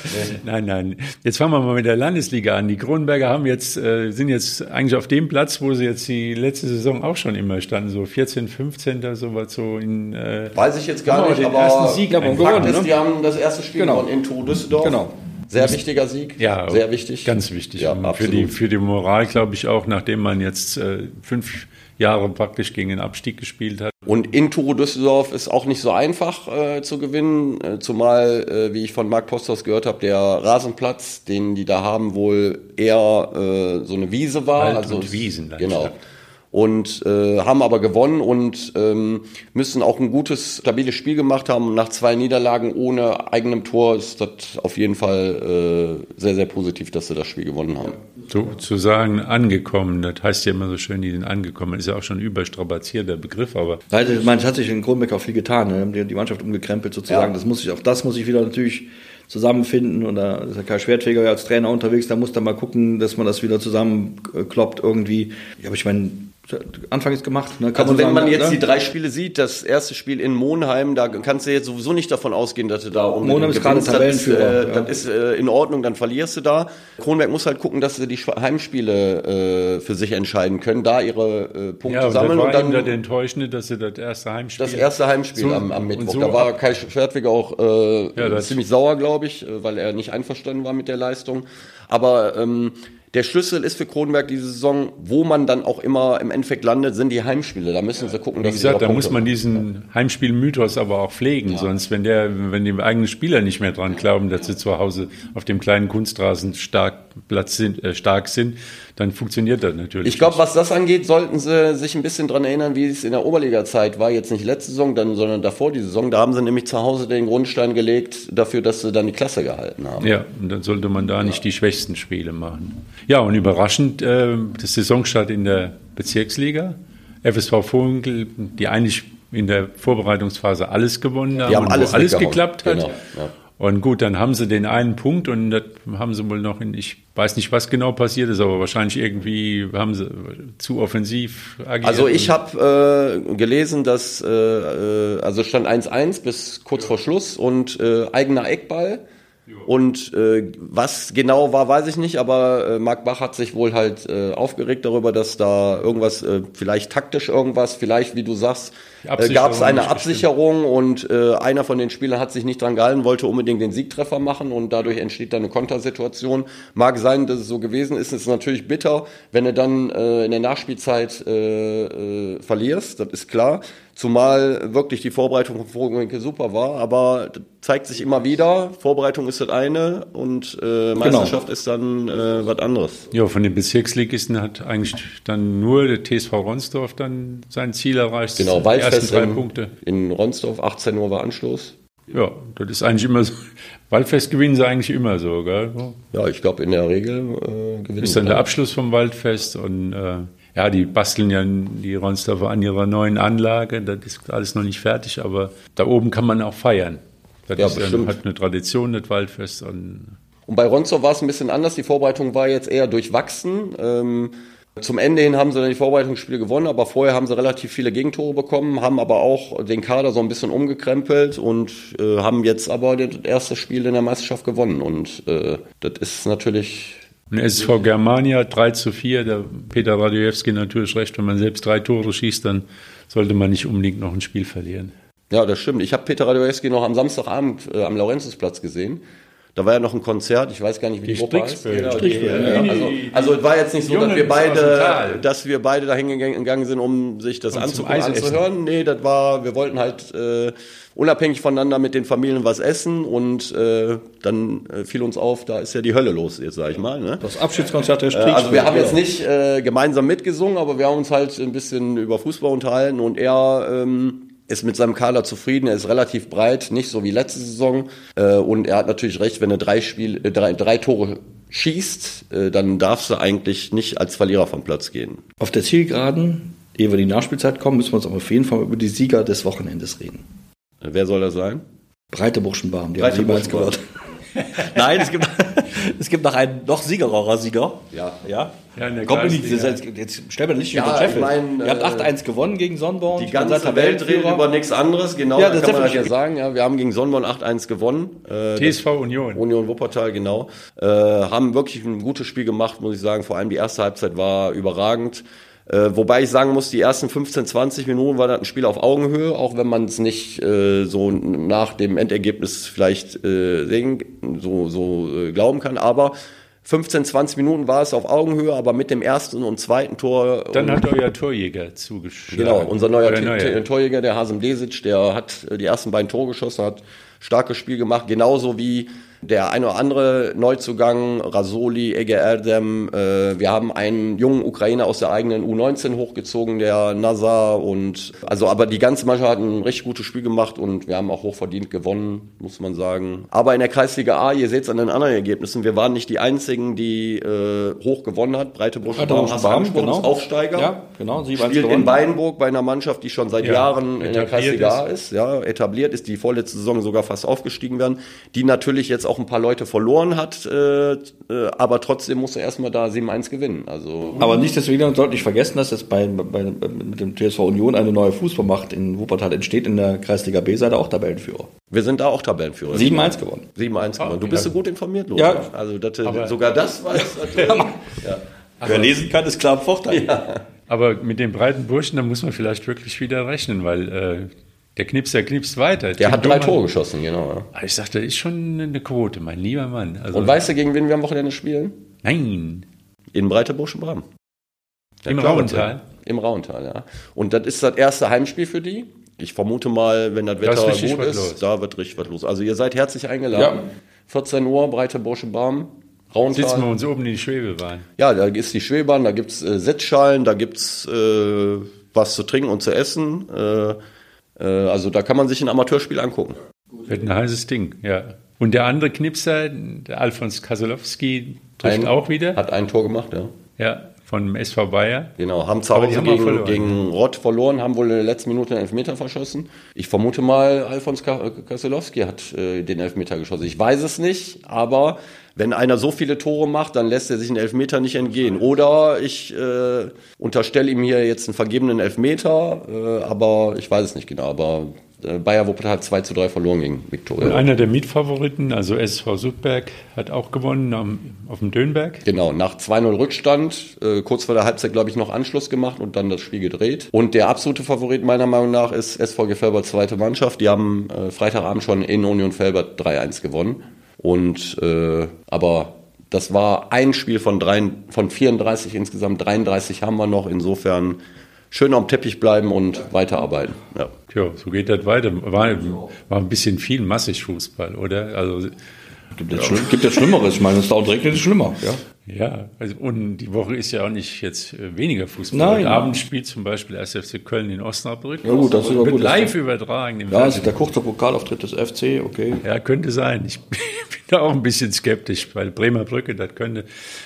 Nein, nein. Jetzt fangen wir mal mit der Landesliga an. Die Kronenberger haben jetzt, äh, sind jetzt eigentlich auf dem Platz, wo sie jetzt die letzte Saison auch schon immer standen, so 14, 15. sowas so in.
Äh, Weiß ich jetzt gar
genau,
nicht,
den
aber
ersten Sieg
haben gewonnen. Ist, ne? Die haben das erste Spiel
genau.
gewonnen in Tour Düsseldorf.
Genau.
Sehr wichtiger Sieg.
Ja,
sehr wichtig.
Ganz wichtig.
Ja,
für, die, für die Moral, glaube ich, auch, nachdem man jetzt äh, fünf Jahre praktisch gegen den Abstieg gespielt hat.
Und in Turo Düsseldorf ist auch nicht so einfach äh, zu gewinnen, äh, zumal, äh, wie ich von Marc Postos gehört habe, der Rasenplatz, den die da haben, wohl eher äh, so eine Wiese war.
Wald
also
und Wiesen.
Genau und äh, haben aber gewonnen und ähm, müssen auch ein gutes, stabiles Spiel gemacht haben. Nach zwei Niederlagen ohne eigenem Tor ist das auf jeden Fall äh, sehr, sehr positiv, dass sie das Spiel gewonnen haben.
So, zu sagen, angekommen, das heißt ja immer so schön, die sind angekommen, ist ja auch schon überstrapaziert, der Begriff, aber.
Also, ich meine, es hat sich in Kronbeck auch viel getan, ne? die, die Mannschaft umgekrempelt sozusagen. Ja. Das muss ich, auch das muss ich wieder natürlich zusammenfinden und da ist ja Kai Schwertfeger als Trainer unterwegs, da muss da mal gucken, dass man das wieder zusammenkloppt irgendwie. Ja, aber ich meine, Anfang ist gemacht.
Ne? Kann also man wenn sagen, man jetzt ne? die drei Spiele sieht, das erste Spiel in Monheim, da kannst du jetzt sowieso nicht davon ausgehen, dass du da
um Monheim ist gerade Tabellenführer.
Äh, ja. das ist äh, in Ordnung, dann verlierst du da. Kronberg muss halt gucken, dass sie die Heimspiele äh, für sich entscheiden können, da ihre äh, Punkte ja, sammeln.
Das war
und dann
das Enttäuschende, dass sie das erste Heimspiel.
Das erste Heimspiel so, am, am Mittwoch. So da war Kai Schwertwig auch äh, ja, ziemlich sauer, glaube ich, äh, weil er nicht einverstanden war mit der Leistung. Aber ähm, der Schlüssel ist für Kronenberg diese Saison, wo man dann auch immer im Endeffekt landet, sind die Heimspiele. Da müssen sie gucken,
Wie dass gesagt, da muss man diesen Heimspielmythos aber auch pflegen, ja. sonst wenn der, wenn die eigenen Spieler nicht mehr dran glauben, dass sie zu Hause auf dem kleinen Kunstrasen stark Platz sind, äh, stark sind, dann funktioniert das natürlich.
Ich glaube, was das angeht, sollten sie sich ein bisschen dran erinnern, wie es in der Oberliga-Zeit war. Jetzt nicht letzte Saison, dann, sondern davor die Saison. Da haben sie nämlich zu Hause den Grundstein gelegt dafür, dass sie dann die Klasse gehalten haben.
Ja, und dann sollte man da ja. nicht die schwächsten Spiele machen. Ja, und überraschend, äh, das Saisonstart in der Bezirksliga. FSV Vogel, die eigentlich in der Vorbereitungsphase alles gewonnen haben,
die haben alles,
alles geklappt hat.
Genau, ja.
Und gut, dann haben sie den einen Punkt und das haben sie wohl noch in, ich weiß nicht, was genau passiert ist, aber wahrscheinlich irgendwie haben sie zu offensiv
agiert. Also ich habe äh, gelesen, dass, äh, äh also stand 1-1 bis kurz ja. vor Schluss und äh, eigener Eckball. Und äh, was genau war, weiß ich nicht, aber äh, Marc Bach hat sich wohl halt äh, aufgeregt darüber, dass da irgendwas, äh, vielleicht taktisch irgendwas, vielleicht, wie du sagst, äh, gab es eine Absicherung und äh, einer von den Spielern hat sich nicht dran gehalten, wollte unbedingt den Siegtreffer machen und dadurch entsteht dann eine Kontersituation. Mag sein, dass es so gewesen ist. Es ist natürlich bitter, wenn du dann äh, in der Nachspielzeit äh, äh, verlierst, das ist klar. Zumal wirklich die Vorbereitung von Vogelwinkel super war, aber zeigt sich immer wieder, Vorbereitung ist das eine und äh, genau. Meisterschaft genau. ist dann äh, was anderes.
Ja, von den Bezirksligisten hat eigentlich dann nur der TSV Ronsdorf dann sein Ziel erreicht.
Genau, Waldfest drei in, Punkte. in Ronsdorf, 18 Uhr war Anschluss.
Ja, das ist eigentlich immer so. Waldfest gewinnen sie eigentlich immer so, gell?
Ja, ich glaube in der Regel äh, gewinnen.
Ist dann der Abschluss vom Waldfest und äh, ja, die basteln ja die Ronsdorfer an ihrer neuen Anlage. Das ist alles noch nicht fertig, aber da oben kann man auch feiern. Das ja, ist, bestimmt. hat eine Tradition, das Waldfest. Und,
und bei Ronsdorf war es ein bisschen anders. Die Vorbereitung war jetzt eher durchwachsen. Ähm, zum Ende hin haben sie dann die Vorbereitungsspiele gewonnen, aber vorher haben sie relativ viele Gegentore bekommen, haben aber auch den Kader so ein bisschen umgekrempelt und äh, haben jetzt aber das erste Spiel in der Meisterschaft gewonnen. Und äh, das ist natürlich
und SV Germania 3 zu 4, der Peter Radojewski natürlich recht, wenn man selbst drei Tore schießt, dann sollte man nicht unbedingt noch ein Spiel verlieren.
Ja, das stimmt. Ich habe Peter Radojewski noch am Samstagabend äh, am Laurenzusplatz gesehen. Da war ja noch ein Konzert, ich weiß gar nicht, wie die, die Gruppe heißt. Genau, die, ja, also, also es war jetzt nicht so, dass wir beide, dass wir beide dahin gegangen sind, um sich das anzugucken, anzuhören. Nee, das war, wir wollten halt äh, unabhängig voneinander mit den Familien was essen und äh, dann äh, fiel uns auf, da ist ja die Hölle los, jetzt sag ich mal. Ne?
Das Abschiedskonzert der
Strich. Äh, also wir haben jetzt nicht äh, gemeinsam mitgesungen, aber wir haben uns halt ein bisschen über Fußball unterhalten und er ähm, ist mit seinem Kader zufrieden, er ist relativ breit, nicht so wie letzte Saison. Äh, und er hat natürlich recht, wenn er drei, Spiel, äh, drei, drei Tore schießt, äh, dann darfst du eigentlich nicht als Verlierer vom Platz gehen.
Auf der Zielgeraden, ehe wir in die Nachspielzeit kommen, müssen wir uns auf jeden Fall über die Sieger des Wochenendes reden.
Wer soll das sein?
Breite Burschenbaum,
die Breite haben niemals gehört.
Nein, es gibt, es gibt noch einen noch siegerer Sieger.
Ja.
Ja. ja in der Kommt nicht, jetzt, jetzt stellen wir nicht
ja, über Sheffield. Ich mein,
Ihr habt 8-1 äh, gewonnen gegen Sonnborn.
Die ganze Welt redet über nichts anderes. Genau, ja, das kann man das ja sagen. Ja, wir haben gegen Sonnborn 8-1 gewonnen.
Äh, TSV Union.
Union Wuppertal, genau. Äh, haben wirklich ein gutes Spiel gemacht, muss ich sagen. Vor allem die erste Halbzeit war überragend. Äh, wobei ich sagen muss, die ersten 15, 20 Minuten war das ein Spiel auf Augenhöhe, auch wenn man es nicht äh, so nach dem Endergebnis vielleicht äh, sehen, so, so äh, glauben kann. Aber 15, 20 Minuten war es auf Augenhöhe, aber mit dem ersten und zweiten Tor.
Dann hat euer Torjäger zugeschlagen.
Genau, unser neuer
neuer.
Torjäger, der Hasem Desic, der hat äh, die ersten beiden Tore geschossen, hat starkes Spiel gemacht, genauso wie der ein oder andere Neuzugang, Rasoli, Ege Erdem. Äh, wir haben einen jungen Ukrainer aus der eigenen U19 hochgezogen, der Nazar. Und also, aber die ganze Mannschaft hat ein richtig gutes Spiel gemacht und wir haben auch hochverdient gewonnen, muss man sagen. Aber in der Kreisliga A, ihr seht es an den anderen Ergebnissen, wir waren nicht die einzigen, die äh, hoch gewonnen hat. Breite Brust,
genau.
Aufsteiger.
Ja, genau. Sie
Spielt in. Weinburg bei einer Mannschaft, die schon seit
Ja,
Jahren in der Kreisliga A ist, ja, etabliert ist, die vorletzte Saison sogar fast aufgestiegen werden, die natürlich jetzt auch ein paar Leute verloren hat, äh, äh, aber trotzdem musste erstmal da 7-1 gewinnen. Also
Aber nichtsdestotrotz sollte nicht vergessen, dass jetzt bei, bei, mit dem TSV Union eine neue Fußballmacht in Wuppertal entsteht. In der Kreisliga B seid ihr auch Tabellenführer.
wir sind da auch Tabellenführer.
7-1 gewonnen.
7-1 gewonnen. Du bist so gut informiert, Lothar.
Ja.
Also das,
Aber-
sogar das weiß natürlich. ja.
Wer lesen kann, ist klar im Vorteil.
Aber mit den breiten Burschen, da muss man vielleicht wirklich wieder rechnen, weil äh, der Knipser knipst weiter.
Der hat
Tim
drei
Domann-
Tore geschossen, genau. Ja.
Ich sagte, das ist schon eine Quote, mein lieber Mann. Also,
Und weißt du, gegen wen wir am Wochenende spielen?
nein,
In Breitebusch Bram.
Im Rauental?
Im Rauental, ja. Und das ist das erste Heimspiel für die. Ich vermute mal, wenn das Wetter
richtig
gut ist,
los.
da wird richtig was los. Also ihr seid herzlich eingeladen.
Ja.
14 Uhr, Breite Barm, Rauental.
sitzen wir uns oben in die Schwebebahn.
Ja, da ist die Schwebahn, da gibt's äh, Sitzschalen, da gibt's äh, was zu trinken und zu essen. Äh, also da kann man sich ein Amateurspiel angucken.
Wird ein heißes Ding, ja. Und der andere Knipser, der Alfons Kasolowski, trifft
Ein-
auch wieder.
Hat ein Tor gemacht, ja.
Ja, vom SV Bayer.
Genau, haben zu Hause gegen, gegen Rott verloren, haben wohl in der letzten Minute einen Elfmeter verschossen. Ich vermute mal, Alfons Ka- Kaselowski hat äh, den Elfmeter geschossen. Ich weiß es nicht, aber wenn einer so viele Tore macht, dann lässt er sich einen Elfmeter nicht entgehen. Oder ich äh, unterstelle ihm hier jetzt einen vergebenen Elfmeter, äh, aber ich weiß es nicht genau. Aber äh, Bayer Wuppertal hat 2 zu 3 verloren gegen
Und
Viktoria.
einer der Mitfavoriten, also SV Sudberg, hat auch gewonnen am, auf dem Dönberg.
Genau, nach 2-0 Rückstand, äh, kurz vor der Halbzeit, glaube ich, noch Anschluss gemacht und dann das Spiel gedreht. Und der absolute Favorit meiner Meinung nach ist SVG Felbert zweite Mannschaft. Die haben äh, Freitagabend schon in Union Felbert 3-1 gewonnen. Und äh, aber das war ein Spiel von, drei, von 34 insgesamt, 33 haben wir noch. Insofern schön am Teppich bleiben und weiterarbeiten. Ja.
Tja, so geht das weiter. War, war ein bisschen viel massig Fußball, oder? Also,
Gibt schlimm, gibt jetzt Schlimmeres. Ich meine, es dauert regnet, ist schlimmer. Ja.
Ja, also, und die Woche ist ja auch nicht jetzt äh, weniger Fußball.
Nein.
Heute Abend spielt zum Beispiel 1. FC Köln in Osnabrück.
Ja, gut, das ist aber gut.
live übertragen im
Ja,
Fernsehen.
der kurze Pokalauftritt des FC, okay.
Ja, könnte sein. Ich da auch ein bisschen skeptisch, weil Bremer Brücke, das könnte.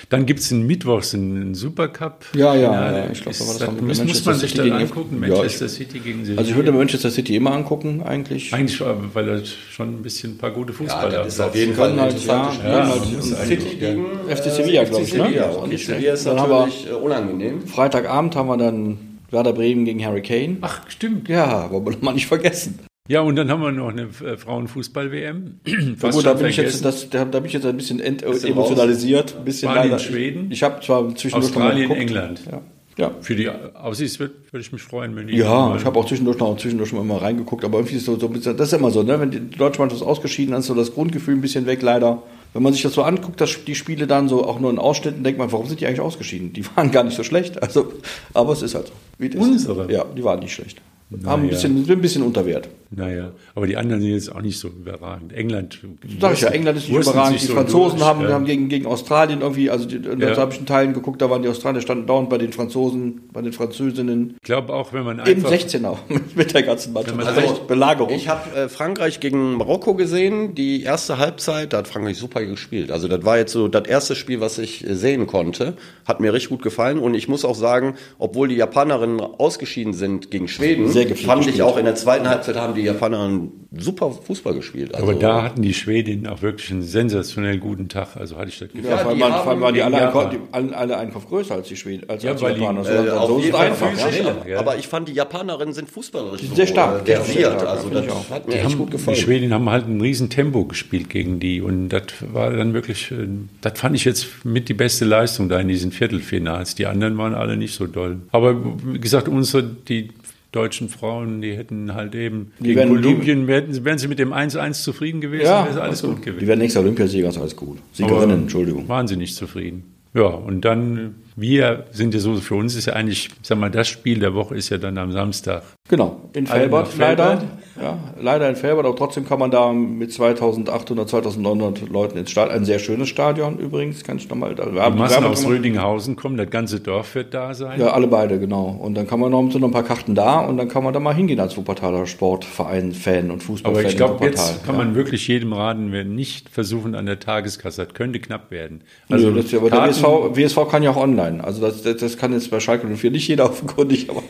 Dann gibt es einen Mittwochs einen Supercup.
Ja, ja, ja, ich glaub, da war das noch mit
muss, muss
Manchester
man sich
City
dann angucken.
Ja,
Manchester City gegen Sevilla.
Also ich würde Manchester City immer angucken, eigentlich.
Eigentlich, äh, weil er schon ein bisschen ein paar gute Fußballer
das ist auf jeden Fall ein
halt, ja,
das
halt
City gegen
FC Sevilla, glaube ich, ne?
Sevilla.
Das ist auch
Und
nicht
Sevilla ist natürlich äh, unangenehm.
Freitagabend haben wir dann Werder Bremen gegen Harry Kane.
Ach, stimmt.
Ja, wollen wir mal nicht vergessen.
Ja, und dann haben wir noch eine äh, Frauenfußball-WM.
Ja, gut, da bin, ich jetzt, das, da, da bin ich jetzt ein bisschen ent emotionalisiert. Ein bisschen
Spanien,
leider.
Schweden.
Ich habe zwar zwischendurch
Australien. England.
Ja, ja.
Für die Aussicht würde würd ich mich freuen, wenn die
Ja,
mal-
ich habe auch zwischendurch noch zwischendurch schon mal reingeguckt, aber irgendwie ist so, so ein bisschen, das ist immer so, ne? Wenn die deutsche Mannschaft ist ausgeschieden, dann ist so das Grundgefühl ein bisschen weg, leider. Wenn man sich das so anguckt, das, die Spiele dann so auch nur in Ausschnitten, denkt man, warum sind die eigentlich ausgeschieden? Die waren gar nicht so schlecht. Also, aber es ist halt so. Wie es ist.
Unsere?
Ja, die waren nicht schlecht. Haben ein
Naja.
bisschen, sind ein bisschen unter Wert.
Naja, aber die anderen sind jetzt auch nicht so überragend. England.
Sag ich ja, England ist nicht überragend. Die
so
Franzosen
durch,
haben,
ja.
haben gegen, gegen Australien irgendwie, also die, da
Ja.
habe ich in Teilen geguckt, da waren die Australier standen dauernd bei den Franzosen, bei den Französinnen
Ich glaube auch, wenn man
im
einfach
16er mit der ganzen Mannschaft.
man
Also
recht-
Belagerung.
Ich habe äh, Frankreich gegen Marokko gesehen, die erste Halbzeit, da hat Frankreich super gespielt. Also das war jetzt so das erste Spiel, was ich äh, sehen konnte. Hat mir richtig gut gefallen und ich muss auch sagen, obwohl die Japanerinnen ausgeschieden sind gegen Schweden, fand ich auch in der zweiten Halbzeit haben die Japaner super Fußball gespielt.
Also, Aber da hatten die Schwedinnen auch wirklich einen sensationell guten Tag. Also hatte ich das
Gefühl. Ja, vor allem, waren die alle, Einkauf, die, alle Einkauf größer als die Schweden, als, ja, als die Japaner.
Die, äh, so ist es einfach. Ja. Aber ich fand, die Japanerinnen sind fußballerisch
sehr stark.
Sehr stark. Also das hat mir echt gut gefallen.
Die Schwedinnen haben halt ein riesen Tempo gespielt gegen die und das war dann wirklich, äh, das fand ich jetzt mit die beste Leistung da in diesen Viertelfinals. Die anderen waren alle nicht so doll. Aber wie gesagt, unsere, die deutschen Frauen, die hätten halt eben
die gegen
Kolumbien, wären, wären sie mit dem 1-1 zufrieden gewesen,
ja,
wäre alles
also,
gut gewesen.
Die wären nächster Olympiasieger, ist alles gut. Siegerinnen, Entschuldigung.
Waren sie nicht zufrieden. Ja, und dann, wir sind ja so, für uns ist ja eigentlich, sag mal, das Spiel der Woche ist ja dann am Samstag.
Genau, in Felbert, leider. Ja, leider in Felbert, aber trotzdem kann man da mit 2800, 2900 Leuten ins Stadion, ein sehr schönes Stadion übrigens, kann ich nochmal. Da,
Die Massen aus Rödinghausen kommen, das ganze Dorf wird da sein.
Ja, alle beide, genau. Und dann kann man noch, sind noch ein paar Karten da und dann kann man da mal hingehen als Wuppertaler Sportverein, Fan und Fußballfan.
Aber ich glaube, jetzt kann ja. man wirklich jedem raten, wer nicht versuchen an der Tageskasse, das könnte knapp werden.
Also, Nö, das, aber Karten, der WSV, WSV kann ja auch online. Also das, das, das kann jetzt bei Schalke 04 nicht jeder offenkundig, aber.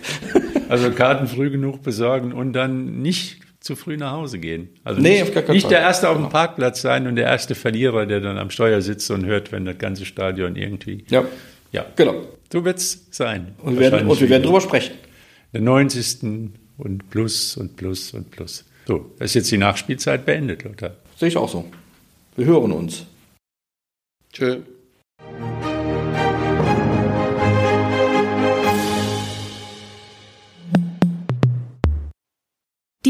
also Karten früh genug besorgen und dann nicht zu früh nach Hause gehen. Also
nee,
nicht, nicht der Erste auf dem Parkplatz sein und der erste Verlierer, der dann am Steuer sitzt und hört, wenn das ganze Stadion irgendwie.
Ja, ja. genau.
So wird es sein.
Und wir, werden, und wir werden drüber sprechen.
Der 90. und plus und plus und plus. So, das ist jetzt die Nachspielzeit beendet, Lothar.
Sehe ich auch so. Wir hören uns.
Tschö.